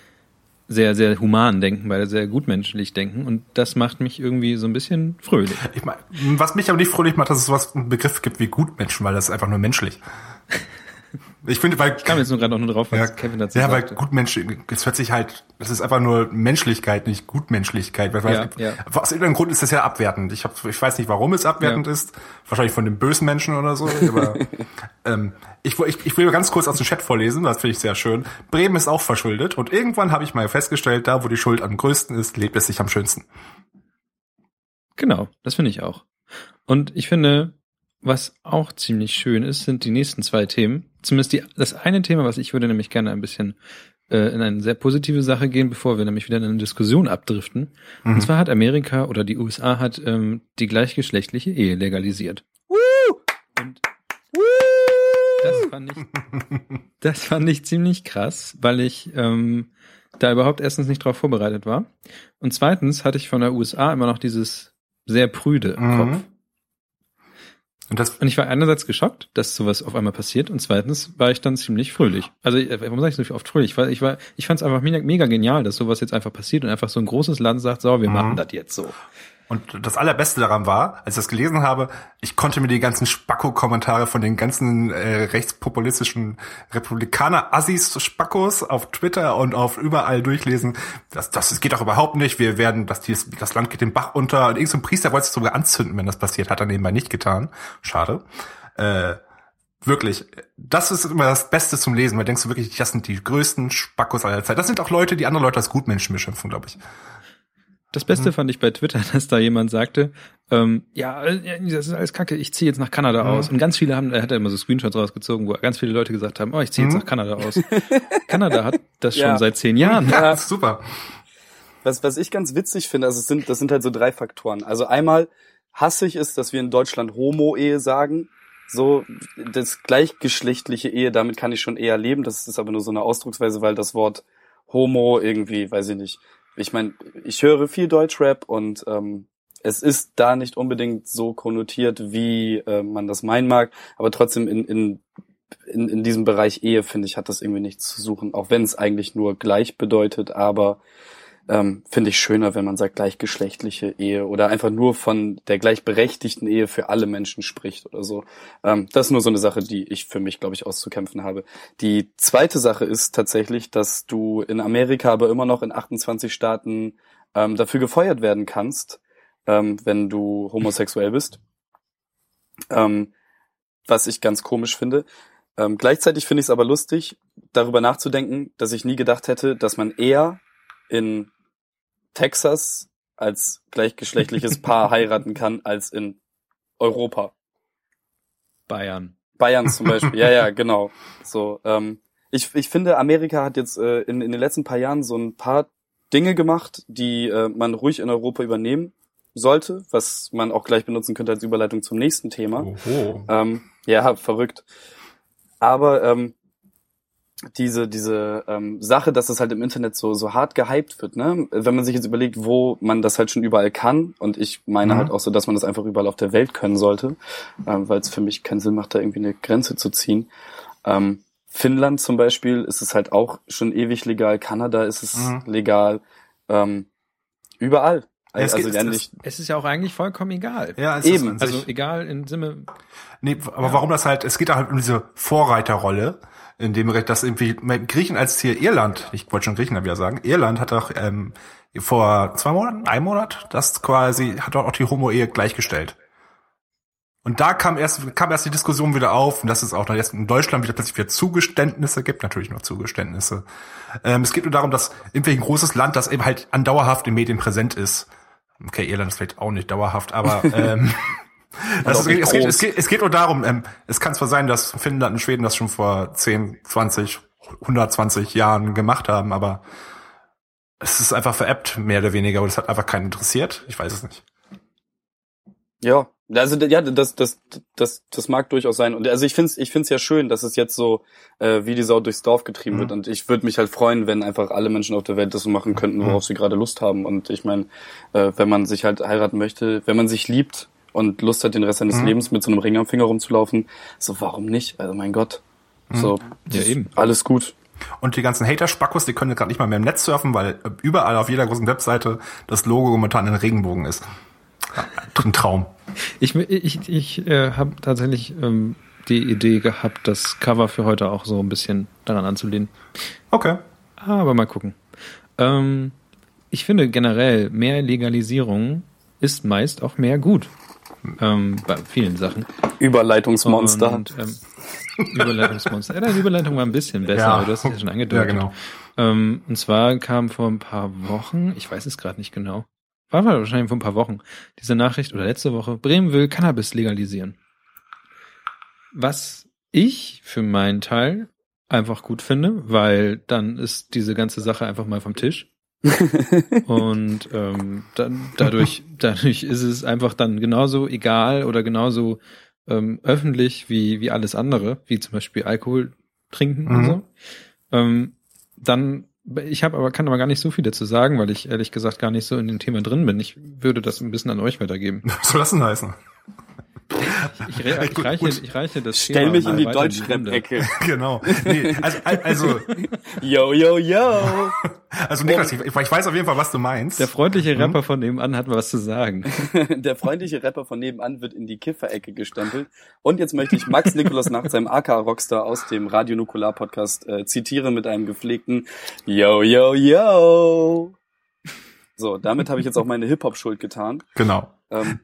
sehr, sehr human denken, weil sehr gutmenschlich denken. Und das macht mich irgendwie so ein bisschen fröhlich. Ich mein, was mich aber nicht fröhlich macht, dass es sowas einen Begriff gibt wie Gutmenschen, weil das ist einfach nur menschlich. Ich finde, weil Ich kam jetzt nur gerade noch nur drauf, was ja, Kevin dazu ja, weil. Gutmensch, es hört sich halt, das ist einfach nur Menschlichkeit, nicht Gutmenschlichkeit. Weil, Ja, ja. Aus irgendeinem Grund ist das ja abwertend. Ich, hab, ich weiß nicht, warum es abwertend Ja. ist. Wahrscheinlich von dem bösen Menschen oder so. Aber ähm, ich, ich, ich will ganz kurz aus dem Chat vorlesen, das finde ich sehr schön. Bremen ist auch verschuldet und irgendwann habe ich mal festgestellt, da wo die Schuld am größten ist, lebt es sich am schönsten. Genau, das finde ich auch. Und ich finde, was auch ziemlich schön ist, sind die nächsten zwei Themen. Zumindest die, das eine Thema, was ich würde nämlich gerne ein bisschen äh, in eine sehr positive Sache gehen, bevor wir nämlich wieder in eine Diskussion abdriften. Und zwar hat Amerika oder die USA hat ähm, die gleichgeschlechtliche Ehe legalisiert. Und das fand ich, das fand ich ziemlich krass, weil ich ähm, da überhaupt erstens nicht drauf vorbereitet war. Und zweitens hatte ich von der USA immer noch dieses sehr prüde im Mhm. Kopf. Und das, Und ich war einerseits geschockt, dass sowas auf einmal passiert, und zweitens war ich dann ziemlich fröhlich. Also, äh, warum sage ich so viel oft fröhlich? Weil ich war, ich fand es einfach mega, mega genial, dass sowas jetzt einfach passiert und einfach so ein großes Land sagt, so, wir Mhm. machen das jetzt so. Und das Allerbeste daran war, als ich das gelesen habe, ich konnte mir die ganzen Spacko-Kommentare von den ganzen äh, rechtspopulistischen Republikaner-Assis Spackos auf Twitter und auf überall durchlesen. Das, das geht doch überhaupt nicht. Wir werden, das, das Land geht den Bach unter. Und irgendein Priester wollte es sogar anzünden, wenn das passiert. Hat er nebenbei nicht getan. Schade. Äh, wirklich, das ist immer das Beste zum Lesen, weil denkst du wirklich, das sind die größten Spackos aller Zeit. Das sind auch Leute, die andere Leute als Gutmenschen beschimpfen, glaube ich. Das Beste Mhm. fand ich bei Twitter, dass da jemand sagte, ähm, ja, äh, das ist alles kacke, ich ziehe jetzt nach Kanada Mhm. aus. Und ganz viele haben, er hat ja immer so Screenshots rausgezogen, wo ganz viele Leute gesagt haben, oh, ich ziehe jetzt Mhm. nach Kanada aus. Kanada hat das schon Ja. seit zehn Jahren. Ja, super. Was, was ich ganz witzig finde, also es sind, das sind halt so drei Faktoren. Also einmal hassig ist, dass wir in Deutschland Homo-Ehe sagen. So, das gleichgeschlechtliche Ehe, damit kann ich schon eher leben. Das ist aber nur so eine Ausdrucksweise, weil das Wort Homo irgendwie, weiß ich nicht. Ich meine, ich höre viel Deutschrap und ähm, es ist da nicht unbedingt so konnotiert, wie äh, man das meinen mag, aber trotzdem in, in, in, in diesem Bereich Ehe, finde ich, hat das irgendwie nichts zu suchen, auch wenn es eigentlich nur gleich bedeutet, aber ähm, finde ich schöner, wenn man sagt gleichgeschlechtliche Ehe oder einfach nur von der gleichberechtigten Ehe für alle Menschen spricht oder so. Ähm, das ist nur so eine Sache, die ich für mich, glaube ich, auszukämpfen habe. Die zweite Sache ist tatsächlich, dass du in Amerika aber immer noch in 28 Staaten ähm, dafür gefeuert werden kannst, ähm, wenn du homosexuell bist. Ähm, was ich ganz komisch finde. Ähm, gleichzeitig finde ich es aber lustig, darüber nachzudenken, dass ich nie gedacht hätte, dass man eher in Texas als gleichgeschlechtliches Paar heiraten kann als in Europa. Bayern. Bayern zum Beispiel, ja, ja, genau. So, ähm, ich, ich finde, Amerika hat jetzt äh, in, in den letzten paar Jahren so ein paar Dinge gemacht, die äh, man ruhig in Europa übernehmen sollte, was man auch gleich benutzen könnte als Überleitung zum nächsten Thema. Ähm, ja, verrückt. Aber ähm, diese diese ähm, Sache, dass es halt im Internet so so hart gehypt wird, ne? Wenn man sich jetzt überlegt, wo man das halt schon überall kann, und ich meine Mhm. halt auch so, dass man das einfach überall auf der Welt können sollte, ähm, weil es für mich keinen Sinn macht, da irgendwie eine Grenze zu ziehen. Ähm, Finnland zum Beispiel ist es halt auch schon ewig legal, Kanada ist es Mhm. legal, ähm, überall. Es Also es- Es ist ja auch eigentlich vollkommen egal. Ja, es Eben. Ist Also egal im Sinne, nee, aber warum das halt, es geht halt um diese Vorreiterrolle, in dem Recht, dass irgendwie Griechen als hier Irland, ich wollte schon Griechenland wieder sagen, Irland hat doch ähm, vor zwei Monaten, ein Monat, das quasi, hat doch auch die Homo-Ehe gleichgestellt. Und da kam erst, kam erst die Diskussion wieder auf, und das ist auch noch jetzt in Deutschland wieder plötzlich wieder Zugeständnisse gibt, natürlich nur Zugeständnisse. Ähm, es geht nur darum, dass irgendwie ein großes Land, das eben halt andauerhaft in Medien präsent ist. Okay, Irland ist vielleicht auch nicht dauerhaft, aber ähm, ist, es, geht, es, geht, es geht nur darum, ähm, es kann zwar sein, dass Finnland und Schweden das schon vor 10, 20, 120 Jahren gemacht haben, aber es ist einfach veräppt, mehr oder weniger, und es hat einfach keinen interessiert. Ich weiß es nicht. Ja, also ja, das, das, das, das mag durchaus sein. Und also ich finde es ich find's ja schön, dass es jetzt so äh, wie die Sau durchs Dorf getrieben mhm. wird. Und ich würde mich halt freuen, wenn einfach alle Menschen auf der Welt das so machen könnten, worauf mhm. sie gerade Lust haben. Und ich meine, äh, wenn man sich halt heiraten möchte, wenn man sich liebt und Lust hat, den Rest seines mhm. Lebens mit so einem Ring am Finger rumzulaufen, so warum nicht? Also mein Gott. Mhm. So, ja, eben. alles gut. Und die ganzen Hater-Spackos, die können gerade nicht mal mehr im Netz surfen, weil überall auf jeder großen Webseite das Logo momentan ein Regenbogen ist. Ein Traum. Ich, ich, ich äh, habe tatsächlich ähm, die Idee gehabt, das Cover für heute auch so ein bisschen daran anzulehnen. Okay. Aber mal gucken. Ähm, ich finde generell, mehr Legalisierung ist meist auch mehr gut. Ähm, bei vielen Sachen. Überleitungsmonster. Und, ähm, Überleitungsmonster. Ja, deine Überleitung war ein bisschen besser, ja. aber du hast es ja schon angedeutet. Ja, genau. Ähm, und zwar kam vor ein paar Wochen, ich weiß es gerade nicht genau, war wahrscheinlich vor ein paar Wochen, diese Nachricht oder letzte Woche, Bremen will Cannabis legalisieren. Was ich für meinen Teil einfach gut finde, weil dann ist diese ganze Sache einfach mal vom Tisch. Und ähm, dann, dadurch, dadurch ist es einfach dann genauso egal oder genauso ähm, öffentlich wie, wie alles andere, wie zum Beispiel Alkohol trinken mhm. und so. Ähm, dann ich habe aber kann aber gar nicht so viel dazu sagen, weil ich ehrlich gesagt gar nicht so in dem Thema drin bin. Ich würde das ein bisschen an euch weitergeben. Was soll das denn heißen? Ich, ich, ich, ich, reiche, ich reiche das Stell mich in die Deutschrap-Ecke. genau. Nee, also, also. yo, yo, yo. Also Niklas, ich, ich weiß auf jeden Fall, was du meinst. Der freundliche Rapper hm? von nebenan hat was zu sagen. Der freundliche Rapper von nebenan wird in die Kiffer-Ecke gestempelt. Und jetzt möchte ich Max Nikolas nach seinem AK Rockstar aus dem Radio Nukular Podcast äh, zitieren mit einem gepflegten Yo, yo, yo. So, damit habe ich jetzt auch meine Hip-Hop-Schuld getan. Genau. Ähm,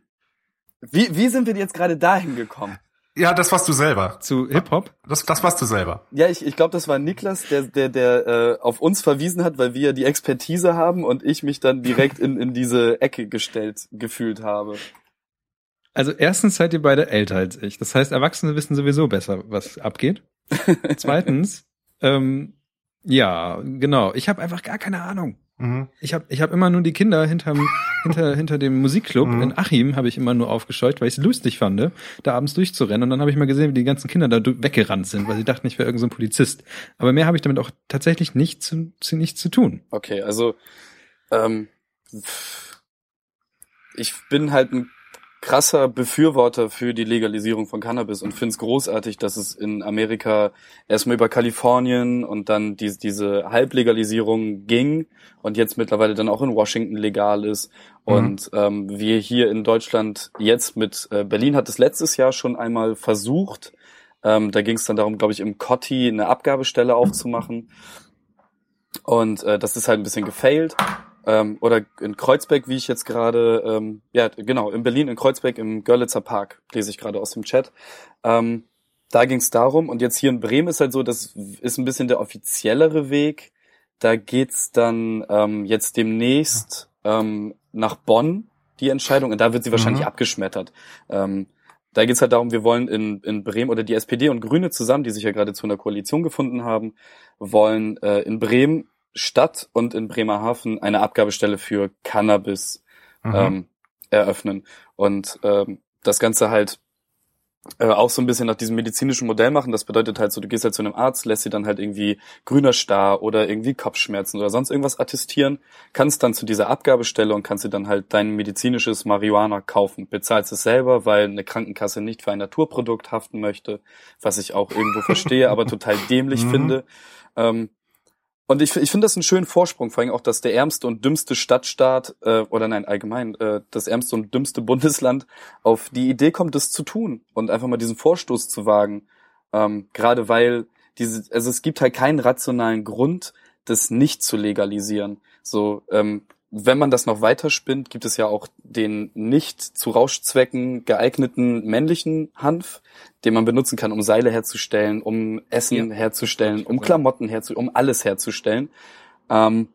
wie, wie sind wir jetzt gerade dahin gekommen? Ja, das warst du selber. Zu Hip-Hop? Das, das warst du selber. Ja, ich, ich glaube, das war Niklas, der, der, der äh, auf uns verwiesen hat, weil wir die Expertise haben und ich mich dann direkt in, in diese Ecke gestellt gefühlt habe. Also erstens seid ihr beide älter als ich. Das heißt, Erwachsene wissen sowieso besser, was abgeht. Zweitens, ähm, ja, genau. Ich habe einfach gar keine Ahnung. Mhm. Ich habe ich hab immer nur die Kinder hinterm, hinter, hinter dem Musikclub mhm. in Achim habe ich immer nur aufgescheucht, weil ich es lustig fand, da abends durchzurennen. Und dann habe ich mal gesehen, wie die ganzen Kinder da weggerannt sind, weil sie dachten, ich wäre irgendein so Polizist. Aber mehr habe ich damit auch tatsächlich nicht zu, zu, nichts zu tun. Okay, also ähm, ich bin halt ein krasser Befürworter für die Legalisierung von Cannabis und finde es großartig, dass es in Amerika erstmal über Kalifornien und dann die, diese Halblegalisierung ging und jetzt mittlerweile dann auch in Washington legal ist. Mhm. Und ähm, wir hier in Deutschland jetzt mit äh, Berlin hat es letztes Jahr schon einmal versucht. Ähm, da ging es dann darum, glaube ich, im Cotti eine Abgabestelle aufzumachen. Und äh, das ist halt ein bisschen gefailt ähm, oder in Kreuzberg, wie ich jetzt gerade, ähm, ja genau, in Berlin, in Kreuzberg im Görlitzer Park, lese ich gerade aus dem Chat. Ähm, da ging es darum und jetzt hier in Bremen ist halt so, das ist ein bisschen der offiziellere Weg. Da geht's dann ähm, jetzt demnächst ähm, nach Bonn die Entscheidung und da wird sie wahrscheinlich mhm. abgeschmettert. Ähm, da geht's halt darum, wir wollen in, in Bremen oder die SPD und Grüne zusammen, die sich ja gerade zu einer Koalition gefunden haben, wollen äh, in Bremen Stadt und in Bremerhaven eine Abgabestelle für Cannabis mhm. ähm, eröffnen. Und ähm, das Ganze halt äh, auch so ein bisschen nach diesem medizinischen Modell machen. Das bedeutet halt so, du gehst halt zu einem Arzt, lässt dir dann halt irgendwie grüner Star oder irgendwie Kopfschmerzen oder sonst irgendwas attestieren, kannst dann zu dieser Abgabestelle und kannst dir dann halt dein medizinisches Marihuana kaufen. Bezahlst es selber, weil eine Krankenkasse nicht für ein Naturprodukt haften möchte, was ich auch irgendwo verstehe, aber total dämlich mhm. finde. Ähm, und ich, ich finde das einen schönen Vorsprung, vor allem auch, dass der ärmste und dümmste Stadtstaat, äh, oder nein, allgemein, äh, das ärmste und dümmste Bundesland auf die Idee kommt, das zu tun und einfach mal diesen Vorstoß zu wagen. Ähm, Gerade weil diese, also es gibt halt keinen rationalen Grund, das nicht zu legalisieren. So, ähm, wenn man das noch weiter spinnt, gibt es ja auch den nicht zu Rauschzwecken geeigneten männlichen Hanf, den man benutzen kann, um Seile herzustellen, um Essen Ja. herzustellen, um Klamotten herzustellen, um alles herzustellen. Ähm,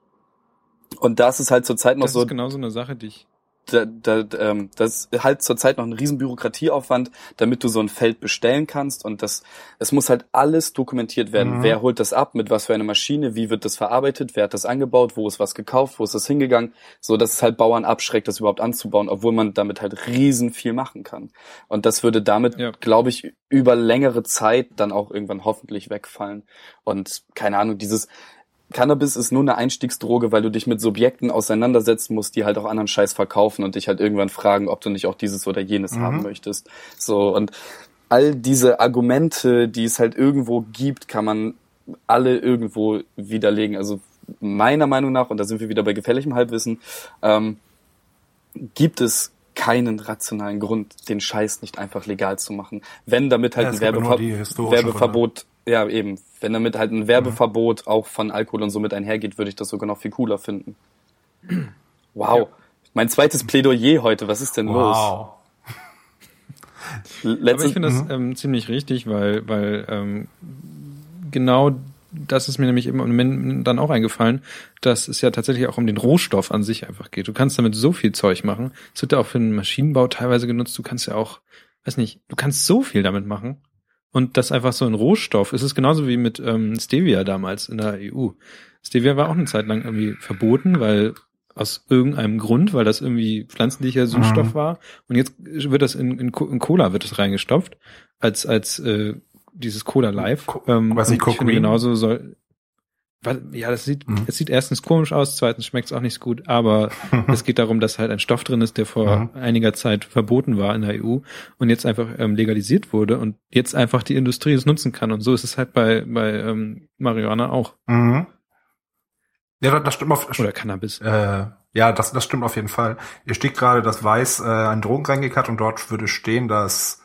und das ist halt zurzeit noch Das so ist genau so eine Sache, die ich. Da, da, ähm, das ist halt zurzeit noch ein riesen Bürokratieaufwand, damit du so ein Feld bestellen kannst und das, es muss halt alles dokumentiert werden. Mhm. Wer holt das ab, mit was für einer Maschine, wie wird das verarbeitet, wer hat das angebaut, wo ist was gekauft, wo ist das hingegangen, so dass es halt Bauern abschreckt, das überhaupt anzubauen, obwohl man damit halt riesen viel machen kann. Und das würde damit, Ja. glaube ich, über längere Zeit dann auch irgendwann hoffentlich wegfallen. Und keine Ahnung, dieses Cannabis ist nur eine Einstiegsdroge, weil du dich mit Subjekten auseinandersetzen musst, die halt auch anderen Scheiß verkaufen und dich halt irgendwann fragen, ob du nicht auch dieses oder jenes Mhm. haben möchtest. So und all diese Argumente, die es halt irgendwo gibt, kann man alle irgendwo widerlegen. Also meiner Meinung nach, und da sind wir wieder bei gefährlichem Halbwissen, ähm, gibt es keinen rationalen Grund, den Scheiß nicht einfach legal zu machen. Wenn damit halt Ja, ein Werbever Werbeverbot, ja eben, wenn damit halt ein Werbeverbot auch von Alkohol und so mit einhergeht, würde ich das sogar noch viel cooler finden. Wow. Ja. Mein zweites Plädoyer heute, was ist denn los? Wow. Aber Letztens, ich finde das ähm, ziemlich richtig, weil, weil ähm, genau das ist mir nämlich im Moment dann auch eingefallen, dass es ja tatsächlich auch um den Rohstoff an sich einfach geht. Du kannst damit so viel Zeug machen. Es wird ja auch für den Maschinenbau teilweise genutzt. Du kannst ja auch, weiß nicht, du kannst so viel damit machen. Und das einfach so ein Rohstoff. Es ist genauso wie mit ähm, Stevia damals in der EU. Stevia war auch eine Zeit lang irgendwie verboten, weil aus irgendeinem Grund, weil das irgendwie pflanzlicher Süßstoff Mhm. war. Und jetzt wird das in, in, in Cola wird das reingestopft als als äh, dieses Cola Live. Co- Ähm, und ich Cocaine? genauso soll. Ja, das sieht, Mhm. es sieht erstens komisch aus, zweitens schmeckt es auch nicht so gut, aber es geht darum, dass halt ein Stoff drin ist, der vor Mhm. einiger Zeit verboten war in der EU und jetzt einfach ähm, legalisiert wurde und jetzt einfach die Industrie es nutzen kann. Und so ist es halt bei, bei ähm, Marihuana auch. Mhm. Ja, das, stimmt auf, Oder Cannabis. Äh, ja, das, das stimmt auf jeden Fall. Hier steht gerade, dass Weiß äh, einen Drogenranking hat und dort würde stehen, dass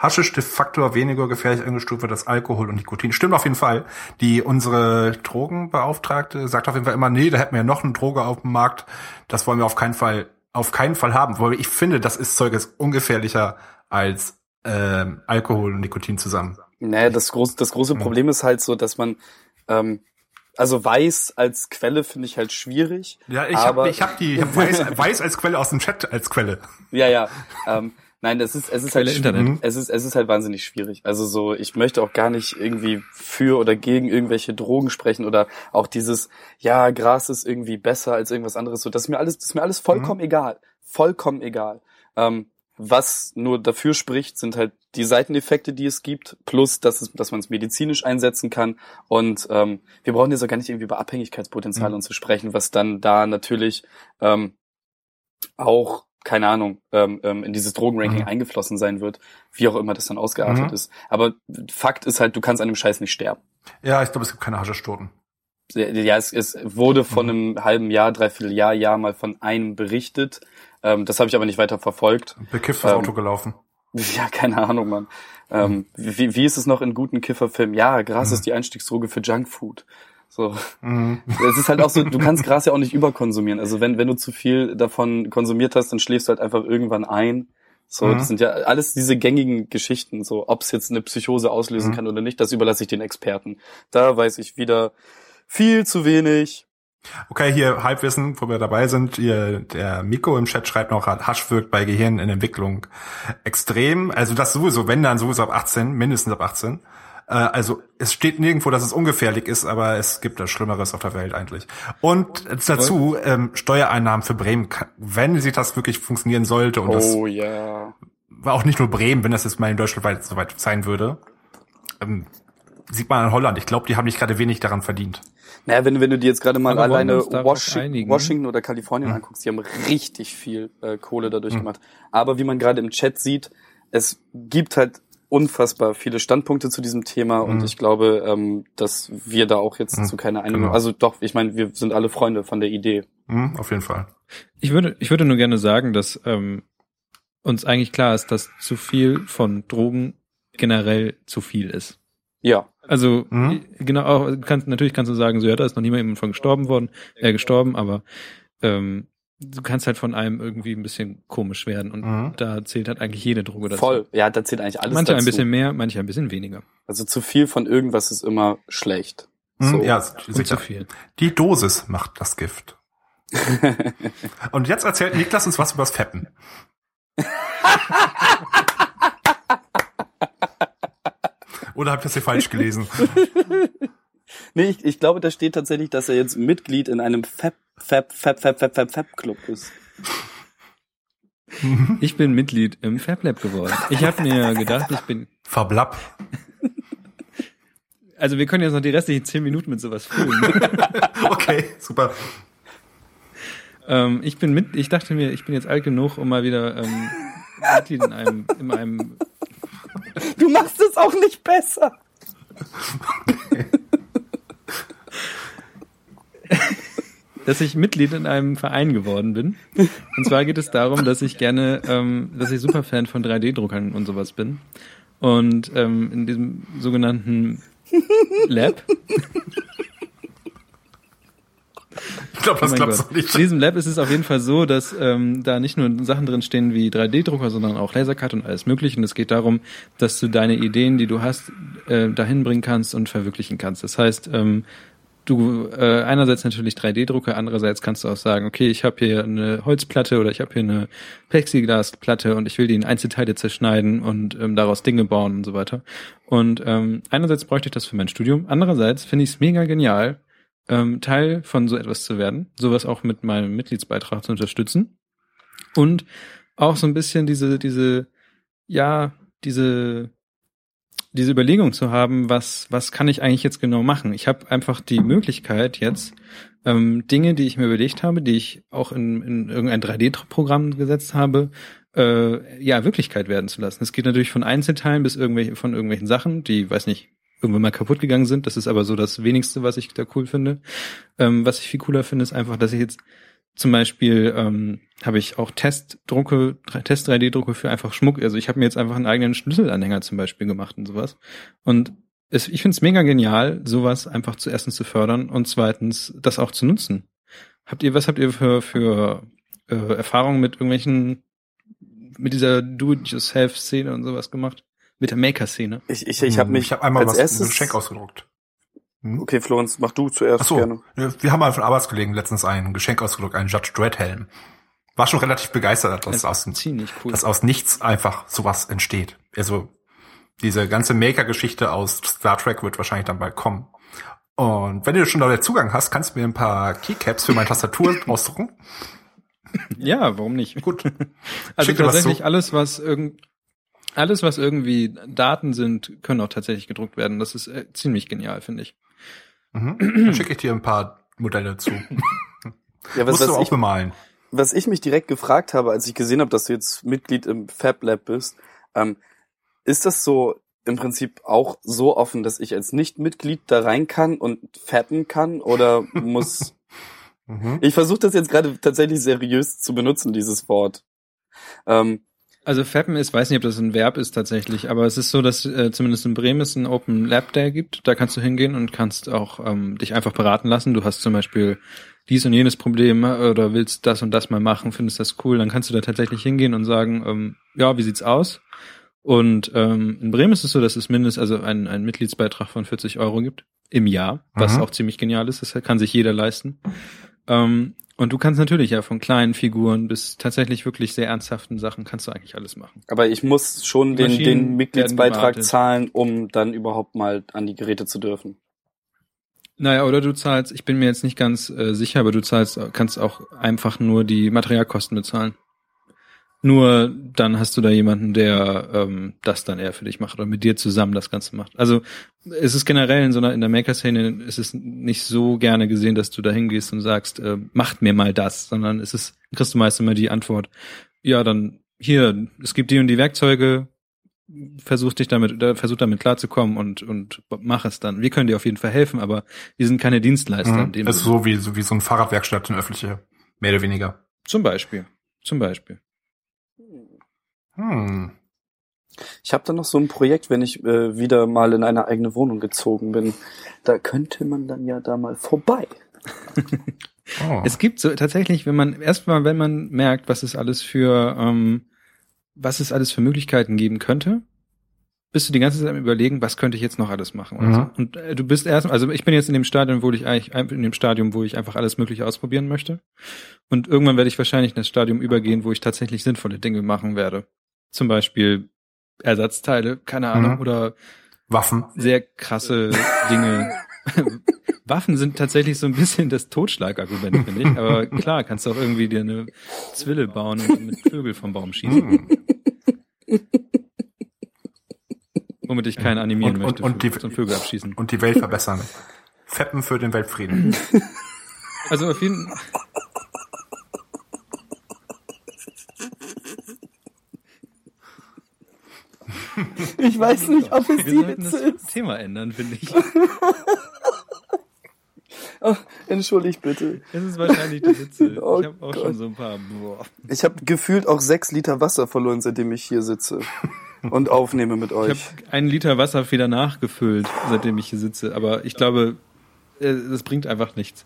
Haschisch de facto weniger gefährlich eingestuft wird als Alkohol und Nikotin. Stimmt auf jeden Fall. Die unsere Drogenbeauftragte sagt auf jeden Fall immer, nee, da hätten wir ja noch eine Droge auf dem Markt. Das wollen wir auf keinen Fall, auf keinen Fall haben. Weil ich finde, das ist Zeug ist ungefährlicher als ähm, Alkohol und Nikotin zusammen. naja, das große, das große Problem ist halt so, dass man, ähm, also Weiß als Quelle finde ich halt schwierig. Ja, ich habe ich hab die ich hab Weiß, Weiß als Quelle aus dem Chat als Quelle. Ja, ja. Ähm, nein, es ist, es ist halt. Internet. Es ist, es ist halt wahnsinnig schwierig. Also so, ich möchte auch gar nicht irgendwie für oder gegen irgendwelche Drogen sprechen oder auch dieses, ja, Gras ist irgendwie besser als irgendwas anderes. So, das ist mir alles, das ist mir alles vollkommen egal. Vollkommen egal. Ähm, was nur dafür spricht, sind halt die Seiteneffekte, die es gibt, plus dass, es, dass man es medizinisch einsetzen kann. Und ähm, wir brauchen jetzt auch gar nicht irgendwie über Abhängigkeitspotenzial Mhm. und zu sprechen, was dann da natürlich ähm, auch, keine Ahnung, ähm, ähm, in dieses Drogenranking Mhm. eingeflossen sein wird, wie auch immer das dann ausgeartet Mhm. ist. Aber Fakt ist halt, du kannst an dem Scheiß nicht sterben. Ja, ich glaube, es gibt keine Haschischtoten. Ja, es, es wurde von Mhm. einem halben Jahr, dreiviertel Jahr, Jahr mal von einem berichtet. Ähm, das habe ich aber nicht weiter verfolgt. Bekifft das Ähm, Auto gelaufen. Ja, keine Ahnung, Mann. Ähm, wie, wie ist es noch in guten Kifferfilmen? Ja, Gras Mhm. ist die Einstiegsdroge für Junkfood. So. Mhm. Es ist halt auch so, du kannst Gras ja auch nicht überkonsumieren. Also wenn, wenn du zu viel davon konsumiert hast, dann schläfst du halt einfach irgendwann ein. So, Mhm. das sind ja alles diese gängigen Geschichten. So, ob es jetzt eine Psychose auslösen Mhm. kann oder nicht, das überlasse ich den Experten. Da weiß ich wieder viel zu wenig. Okay, hier Halbwissen, wo wir dabei sind. Hier, der Miko im Chat schreibt noch, Hasch wirkt bei Gehirn in Entwicklung extrem. Also das sowieso, wenn dann sowieso ab 18, mindestens ab 18. Äh, also es steht nirgendwo, dass es ungefährlich ist, aber es gibt das Schlimmeres auf der Welt eigentlich. Und dazu ähm, Steuereinnahmen für Bremen, wenn sie das wirklich funktionieren sollte und das Oh ja. war auch nicht nur Bremen, wenn das jetzt mal in Deutschland weit, soweit sein würde, ähm, sieht man in Holland. Ich glaube, die haben nicht gerade wenig daran verdient. Naja, wenn, wenn du dir jetzt gerade mal Aber alleine Washington? Washington oder Kalifornien Hm. anguckst, die haben richtig viel äh, Kohle dadurch gemacht. Aber wie man gerade im Chat sieht, es gibt halt unfassbar viele Standpunkte zu diesem Thema und Mhm. ich glaube, ähm, dass wir da auch jetzt Mhm, zu keiner Einigung, genau. also doch, ich meine, wir sind alle Freunde von der Idee. Hm, auf jeden Fall. Ich würde, ich würde nur gerne sagen, dass ähm, uns eigentlich klar ist, dass zu viel von Drogen generell zu viel ist. Ja, Also Mhm. genau, auch, kannst, natürlich kannst du sagen, so ja, da ist noch niemand jemand von gestorben worden, äh, gestorben, aber ähm, du kannst halt von einem irgendwie ein bisschen komisch werden und Mhm. da zählt halt eigentlich jede Droge dazu. Voll. Ja, da zählt eigentlich alles manche dazu. ein bisschen mehr, manche ein bisschen weniger. Also zu viel von irgendwas ist immer schlecht. Hm, So. Ja, Und sicher. zu viel. Die Dosis macht das Gift. Und jetzt erzählt Niklas uns was übers Feppen. Oder habt ihr das hier falsch gelesen? Nee, ich, ich glaube, da steht tatsächlich, dass er jetzt Mitglied in einem Fab, Fab, Fab, Fab, Fab, Fab, Fab Club ist. Ich bin Mitglied im FabLab geworden. Ich habe mir gedacht, ich bin Verblapp. also wir können jetzt noch die restlichen zehn Minuten mit sowas füllen. Okay, super. ähm, ich bin mit, ich dachte mir, ich bin jetzt alt genug, um mal wieder ähm, Mitglied in einem, in einem Du machst es auch nicht besser. Dass ich Mitglied in einem Verein geworden bin. Und zwar geht es darum, dass ich gerne, ähm, dass ich Superfan von 3D-Druckern und sowas bin. Und ähm, in diesem sogenannten Lab, Ich glaube, das oh klappt so nicht. in diesem Lab ist es auf jeden Fall so, dass ähm, da nicht nur Sachen drin stehen wie 3D-Drucker, sondern auch Lasercut und alles Mögliche. Und es geht darum, dass du deine Ideen, die du hast, äh, dahin bringen kannst und verwirklichen kannst. Das heißt, ähm, du äh, einerseits natürlich 3D-Drucker, andererseits kannst du auch sagen, okay, ich habe hier eine Holzplatte oder ich habe hier eine Plexiglasplatte und ich will die in Einzelteile zerschneiden und ähm, daraus Dinge bauen und so weiter. Und ähm, einerseits bräuchte ich das für mein Studium, andererseits finde ich es mega genial, ähm, Teil von so etwas zu werden, sowas auch mit meinem Mitgliedsbeitrag zu unterstützen und auch so ein bisschen diese diese ja diese diese Überlegung zu haben, was was kann ich eigentlich jetzt genau machen? Ich habe einfach die Möglichkeit jetzt ähm, Dinge, die ich mir überlegt habe, die ich auch in, in irgendein 3D-Programm gesetzt habe, äh, ja Wirklichkeit werden zu lassen. Es geht natürlich von Einzelteilen bis irgendwelche von irgendwelchen Sachen, die weiß nicht irgendwann mal kaputt gegangen sind. Das ist aber so das wenigste, was ich da cool finde. Ähm, was ich viel cooler finde, ist einfach, dass ich jetzt zum Beispiel ähm, habe ich auch Testdrucke, Test 3D-Drucke für einfach Schmuck. Also ich habe mir jetzt einfach einen eigenen Schlüsselanhänger zum Beispiel gemacht und sowas. Und es, ich finde es mega genial, sowas einfach zu erstens zu fördern und zweitens das auch zu nutzen. Habt ihr, was habt ihr für, für äh, Erfahrungen mit irgendwelchen, mit dieser Do-it-yourself-Szene und sowas gemacht? Mit der Maker-Szene? Ich, ich, ich habe mich ich hab einmal als was erstes. ein Geschenk ausgedruckt. Hm? Okay, Florenz, mach du zuerst Ach so, gerne. wir haben mal von Arbeitskollegen letztens ein Geschenk ausgedruckt, einen Judge Dredd Helm. War schon relativ begeistert, dass aus, dem- ziemlich cool. dass aus nichts einfach sowas entsteht. Also diese ganze Maker-Geschichte aus Star Trek wird wahrscheinlich dann bald kommen. Und wenn du schon da den Zugang hast, kannst du mir ein paar Keycaps für meine Tastatur ausdrucken. Ja, warum nicht? Gut. Also Schick dir was tatsächlich alles, was irgend alles, was irgendwie Daten sind, können auch tatsächlich gedruckt werden. Das ist äh, ziemlich genial, finde ich. Mhm. Dann schicke ich dir ein paar Modelle zu. Ja, was, Musst du was, auch ich, bemalen. was ich mich direkt gefragt habe, als ich gesehen habe, dass du jetzt Mitglied im Fab Lab bist, ähm, ist das so im Prinzip auch so offen, dass ich als Nicht-Mitglied da rein kann und fappen kann? Oder muss Mhm. Ich versuche das jetzt gerade tatsächlich seriös zu benutzen, dieses Wort. Ähm, Also Fappen ist, weiß nicht, ob das ein Verb ist tatsächlich, aber es ist so, dass äh, zumindest in Bremen es einen Open Lab Day gibt. Da kannst du hingehen und kannst auch ähm, dich einfach beraten lassen. Du hast zum Beispiel dies und jenes Problem äh, oder willst das und das mal machen, findest das cool, dann kannst du da tatsächlich hingehen und sagen, ähm, ja, wie sieht's aus? Und ähm, in Bremen ist es so, dass es mindestens also ein, ein Mitgliedsbeitrag von 40 Euro gibt im Jahr, was Mhm. auch ziemlich genial ist. Das kann sich jeder leisten. Ähm, und du kannst natürlich ja von kleinen Figuren bis tatsächlich wirklich sehr ernsthaften Sachen kannst du eigentlich alles machen. aber ich muss schon den, den Mitgliedsbeitrag zahlen, um dann überhaupt mal an die Geräte zu dürfen. Naja, oder du zahlst, ich bin mir jetzt nicht ganz äh, sicher, aber du zahlst, kannst auch einfach nur die Materialkosten bezahlen. Nur dann hast du da jemanden, der ähm, das dann eher für dich macht oder mit dir zusammen das Ganze macht. Also es ist generell in so einer in der Maker-Szene ist es nicht so gerne gesehen, dass du da hingehst und sagst, äh, macht mir mal das, sondern es ist, kriegst du meist immer die Antwort, ja, dann hier, es gibt die und die Werkzeuge, versuch dich damit, äh, versuch damit klarzukommen und, und mach es dann. Wir können dir auf jeden Fall helfen, aber wir sind keine Dienstleister. Mhm. Das ist so wie, so wie so ein Fahrradwerkstatt, eine öffentliche. Mehr oder weniger. Zum Beispiel. Zum Beispiel. Hm. Ich habe dann noch so ein Projekt, wenn ich äh, wieder mal in eine eigene Wohnung gezogen bin. Da könnte man dann ja da mal vorbei. Oh. Es gibt so tatsächlich, wenn man erstmal, wenn man merkt, was es alles für ähm, was es alles für Möglichkeiten geben könnte, bist du die ganze Zeit am überlegen, was könnte ich jetzt noch alles machen und, mhm. so. und äh, du bist erst, also ich bin jetzt in dem Stadium, wo ich eigentlich in dem Stadium, wo ich einfach alles Mögliche ausprobieren möchte und irgendwann werde ich wahrscheinlich in das Stadium übergehen, wo ich tatsächlich sinnvolle Dinge machen werde, zum Beispiel Ersatzteile, keine Ahnung mhm. oder Waffen, sehr krasse Dinge. Waffen sind tatsächlich so ein bisschen das Totschlagargument, finde ich. Aber klar, kannst du auch irgendwie dir eine Zwille bauen und mit Vögel vom Baum schießen. Womit ich keinen animieren und, möchte und, und, die, Vögel abschießen. Und die Welt verbessern. Feppen für den Weltfrieden. Also auf jeden Fall. Ich weiß nicht, ob es Wir die Witze das ist. Thema ändern, finde ich. Oh, entschuldigt bitte. Es ist wahrscheinlich die Witze. Oh ich habe auch Gott. schon so ein paar. Boah. Ich habe gefühlt auch sechs Liter Wasser verloren, seitdem ich hier sitze und aufnehme mit euch. Ich habe einen Liter Wasser wieder nachgefüllt, seitdem ich hier sitze. Aber ich glaube, äh, das bringt einfach nichts.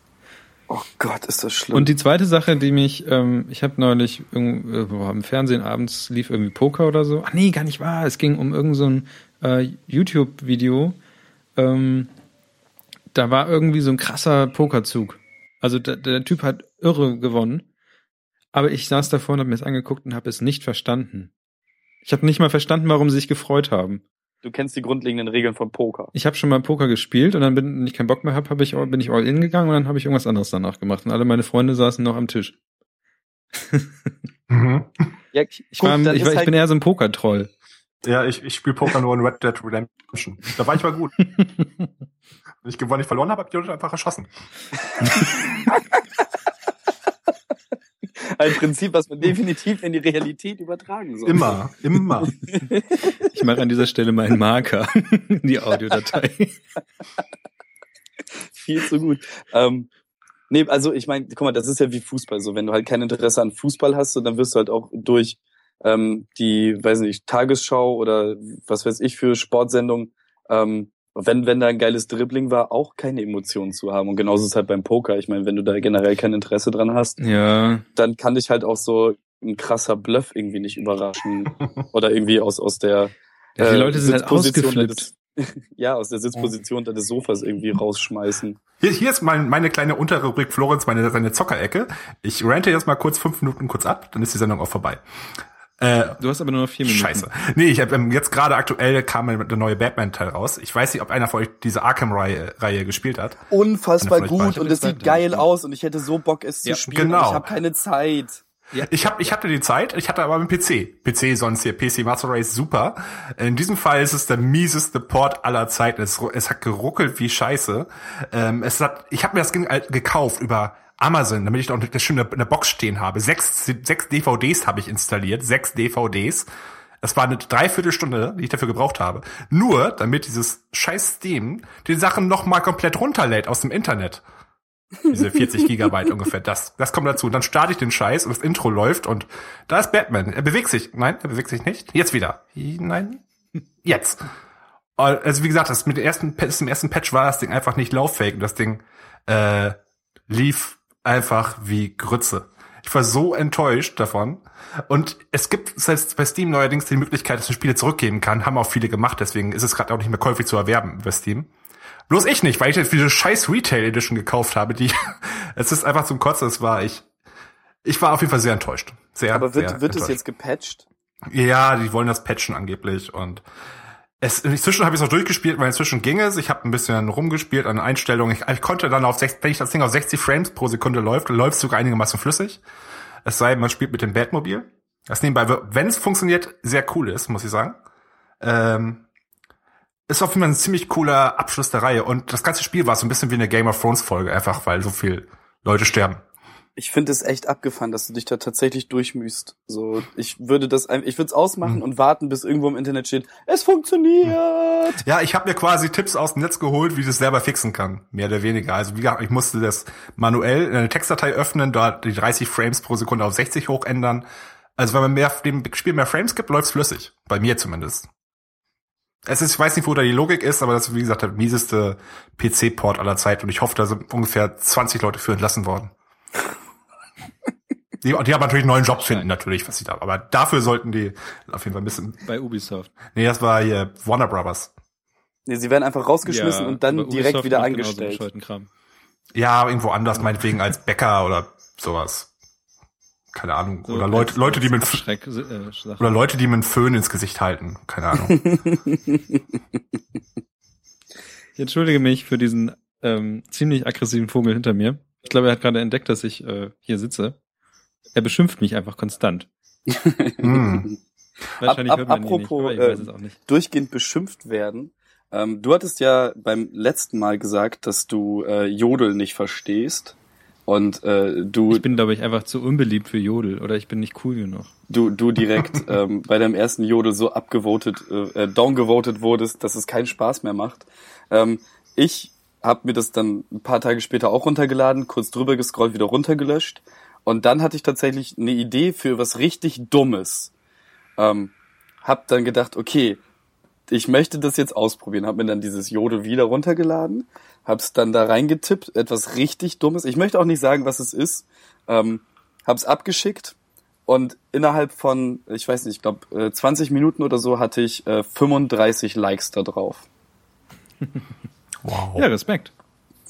Oh Gott, ist das schlimm. Und die zweite Sache, die mich, ähm, ich habe neulich äh, im Fernsehen abends lief irgendwie Poker oder so. Ach nee, gar nicht wahr. Es ging um irgend so ein äh, YouTube-Video. Ähm, da war irgendwie so ein krasser Pokerzug. Also der, der Typ hat irre gewonnen. Aber ich saß davor und habe mir das angeguckt und habe es nicht verstanden. Ich habe nicht mal verstanden, warum sie sich gefreut haben. Du kennst die grundlegenden Regeln von Poker. Ich habe schon mal Poker gespielt und dann, bin, wenn ich keinen Bock mehr habe, hab ich, bin ich all in gegangen und dann habe ich irgendwas anderes danach gemacht. Und alle meine Freunde saßen noch am Tisch. mhm. ja, ich, ich, war, ich, war, ich halt bin eher so ein Poker-Troll. Ja, ich, ich spiele Poker nur in Red Dead Redemption. Da war ich mal gut. Wenn ich gewonnen, ich verloren habe, habe ich die Leute einfach erschossen. Ein Prinzip, was man definitiv in die Realität übertragen soll. Immer, immer. Ich mache an dieser Stelle meinen Marker in die Audiodatei. Viel zu gut. Ähm, nee, also ich meine, guck mal, das ist ja wie Fußball so. Wenn du halt kein Interesse an Fußball hast, so, dann wirst du halt auch durch ähm, die, weiß nicht, Tagesschau oder was weiß ich für Sportsendung, ähm, wenn, wenn da ein geiles Dribbling war, auch keine Emotionen zu haben. Und genauso ist es halt beim Poker. Ich meine, wenn du da generell kein Interesse dran hast, ja. dann kann dich halt auch so ein krasser Bluff irgendwie nicht überraschen. oder irgendwie aus, aus der ja, die Leute sind halt ausgeflippt. ja, aus der Sitzposition des Sofas irgendwie rausschmeißen. Hier, hier ist mein, meine kleine Unterrubrik Florenz, meine, seine Zockerecke. Ich rante jetzt mal kurz fünf Minuten kurz ab, dann ist die Sendung auch vorbei. Äh, du hast aber nur noch vier Minuten. Scheiße. Nee, ich habe ähm, jetzt gerade aktuell kam der neue Batman-Teil raus. Ich weiß nicht, ob einer von euch diese Arkham-Reihe Reihe gespielt hat. Unfassbar gut und es sieht geil aus und ich hätte so Bock, es ja, zu spielen. Genau. ich habe keine Zeit. Ja. Ich, hab, ich hatte die Zeit, ich hatte aber einen PC. PC sonst hier, PC Master Race super. In diesem Fall ist es der mieseste Port aller Zeiten. Es, es hat geruckelt wie Scheiße. Ähm, es hat, ich habe mir das Ding gekauft über Amazon, damit ich da das schön in der Box stehen habe. Sechs, sechs DVDs habe ich installiert, sechs DVDs. Das war eine Dreiviertelstunde, die ich dafür gebraucht habe. Nur, damit dieses scheiß Steam die Sachen noch mal komplett runterlädt aus dem Internet. Diese 40 Gigabyte ungefähr. Das, das kommt dazu. Und dann starte ich den Scheiß und das Intro läuft und da ist Batman. Er bewegt sich. Nein, er bewegt sich nicht. Jetzt wieder. Nein. Jetzt. Also wie gesagt, das mit dem ersten, dem ersten Patch war das Ding einfach nicht lauffähig und das Ding äh, lief einfach wie Grütze. Ich war so enttäuscht davon. Und es gibt selbst bei Steam neuerdings die Möglichkeit, dass man Spiele zurückgeben kann. Haben auch viele gemacht, deswegen ist es gerade auch nicht mehr käuflich zu erwerben bei Steam. Bloß ich nicht, weil ich jetzt diese scheiß Retail Edition gekauft habe, die, es ist einfach zum Kotzen, es war ich, ich war auf jeden Fall sehr enttäuscht. Sehr, Aber wird, sehr wird es jetzt gepatcht? Ja, die wollen das patchen angeblich und es, inzwischen habe ich es auch durchgespielt, weil inzwischen ging es. Ich habe ein bisschen rumgespielt an Einstellungen. Ich, ich konnte dann auf 60, wenn ich das Ding auf 60 Frames pro Sekunde läuft, läuft es sogar einigermaßen flüssig. Es sei, man spielt mit dem Batmobil. Das nebenbei, wenn es funktioniert, sehr cool ist, muss ich sagen. Ähm, ist auf jeden Fall ein ziemlich cooler Abschluss der Reihe. Und das ganze Spiel war so ein bisschen wie eine Game of Thrones Folge, einfach weil so viel Leute sterben ich finde es echt abgefahren, dass du dich da tatsächlich durchmühst. So, ich würde das, ich würde es ausmachen mhm. und warten, bis irgendwo im Internet steht, es funktioniert. Ja, ich habe mir quasi Tipps aus dem Netz geholt, wie du es selber fixen kann, mehr oder weniger. Also wie gesagt, ich musste das manuell in eine Textdatei öffnen, dort die 30 Frames pro Sekunde auf 60 hoch ändern. Also wenn man mehr dem Spiel mehr Frames gibt, läuft's flüssig, bei mir zumindest. Es ist, ich weiß nicht, wo da die Logik ist, aber das ist, wie gesagt, der mieseste PC-Port aller Zeit und ich hoffe, da sind ungefähr 20 Leute für entlassen worden. Die, die haben natürlich neuen Jobs finden, natürlich, was sie da, aber dafür sollten die auf jeden Fall ein bisschen. Bei Ubisoft. Nee, das war hier Warner Brothers. Nee, sie werden einfach rausgeschmissen Ja, und dann direkt Ubisoft wieder angestellt. Ja, irgendwo anders, meinetwegen als Bäcker oder sowas. Keine Ahnung. So oder Leute, Leute, die mit, äh, oder Leute, die mit einem Föhn ins Gesicht halten. Keine Ahnung. Ich entschuldige mich für diesen ähm, ziemlich aggressiven Vogel hinter mir. Ich glaube, er hat gerade entdeckt, dass ich äh, hier sitze. Er beschimpft mich einfach konstant. hm. Wahrscheinlich ab- hört man ihn nicht, apropos, aber ich äh, weiß es auch nicht. Durchgehend beschimpft werden. Ähm, du hattest ja beim letzten Mal gesagt, dass du äh, Jodel nicht verstehst. Und äh, du, Ich bin, glaube ich, einfach zu unbeliebt für Jodel oder ich bin nicht cool genug. du, du direkt ähm, bei deinem ersten Jodel so abgevotet, äh, downgevotet wurdest, dass es keinen Spaß mehr macht. Ähm, ich habe mir das dann ein paar Tage später auch runtergeladen, kurz drüber gescrollt, wieder runtergelöscht. Und dann hatte ich tatsächlich eine Idee für was richtig Dummes. Ähm, hab dann gedacht, okay, ich möchte das jetzt ausprobieren. Hab mir dann dieses Jodel wieder runtergeladen, hab's dann da reingetippt, etwas richtig Dummes. Ich möchte auch nicht sagen, was es ist. Ähm, hab's abgeschickt und innerhalb von, ich weiß nicht, ich glaube 20 Minuten oder so hatte ich äh, 35 Likes da drauf. Wow. Ja, Respekt.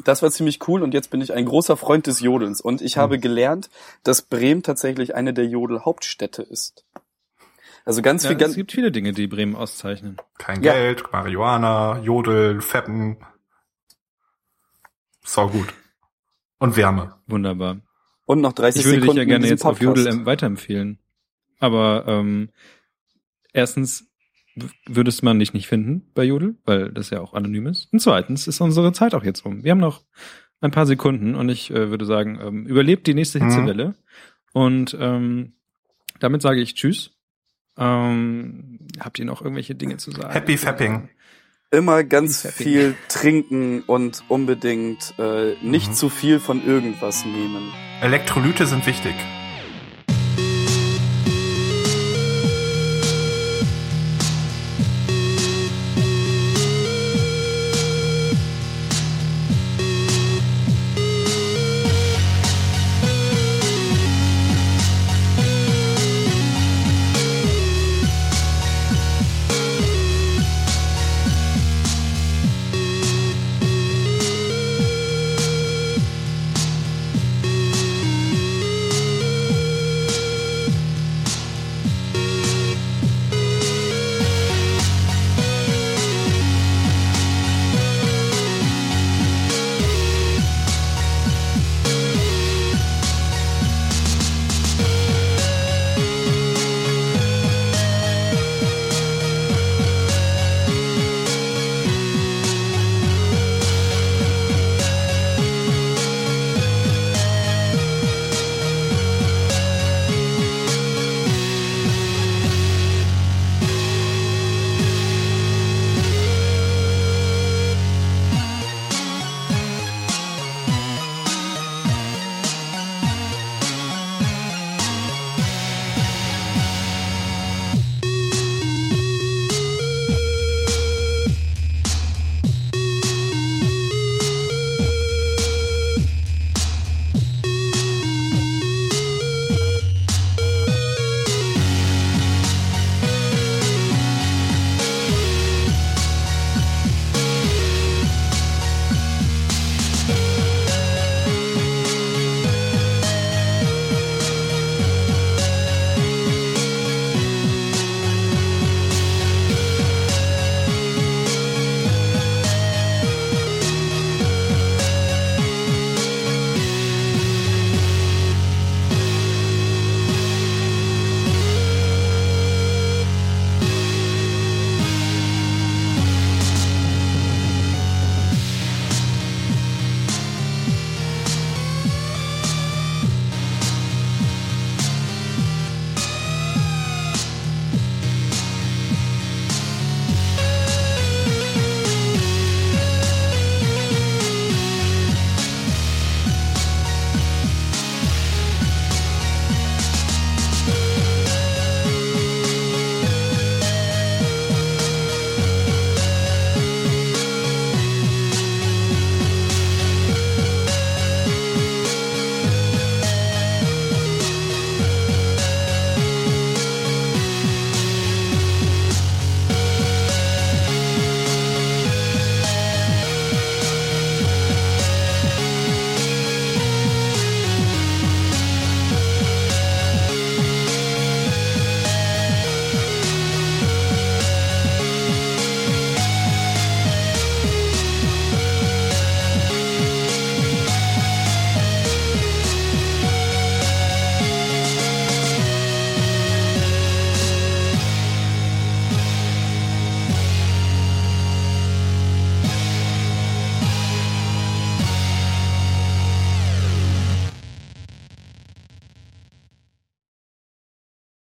Das war ziemlich cool und jetzt bin ich ein großer Freund des Jodelns und ich habe gelernt, dass Bremen tatsächlich eine der Jodel-Hauptstädte ist. Also ganz Ja, viel, es ganz, gibt viele Dinge, die Bremen auszeichnen. Kein Ja. Geld, Marihuana, Jodel, Fetten. Sau gut. Und Wärme. Wunderbar. und noch 30 Ich würde dich Sekunden ja gerne jetzt auf Podcast. Jodel ähm, weiterempfehlen. Aber ähm, erstens würdest man dich nicht finden bei Jodel, weil das ja auch anonym ist. Und zweitens ist unsere Zeit auch jetzt rum. Wir haben noch ein paar Sekunden und ich äh, würde sagen, ähm, überlebt die nächste Mhm. Hitzewelle. Und ähm, damit sage ich Tschüss. Ähm, habt ihr noch irgendwelche Dinge zu sagen? Happy Fapping. Immer ganz Happy. viel trinken und unbedingt äh, nicht Mhm. zu viel von irgendwas nehmen. Elektrolyte sind wichtig.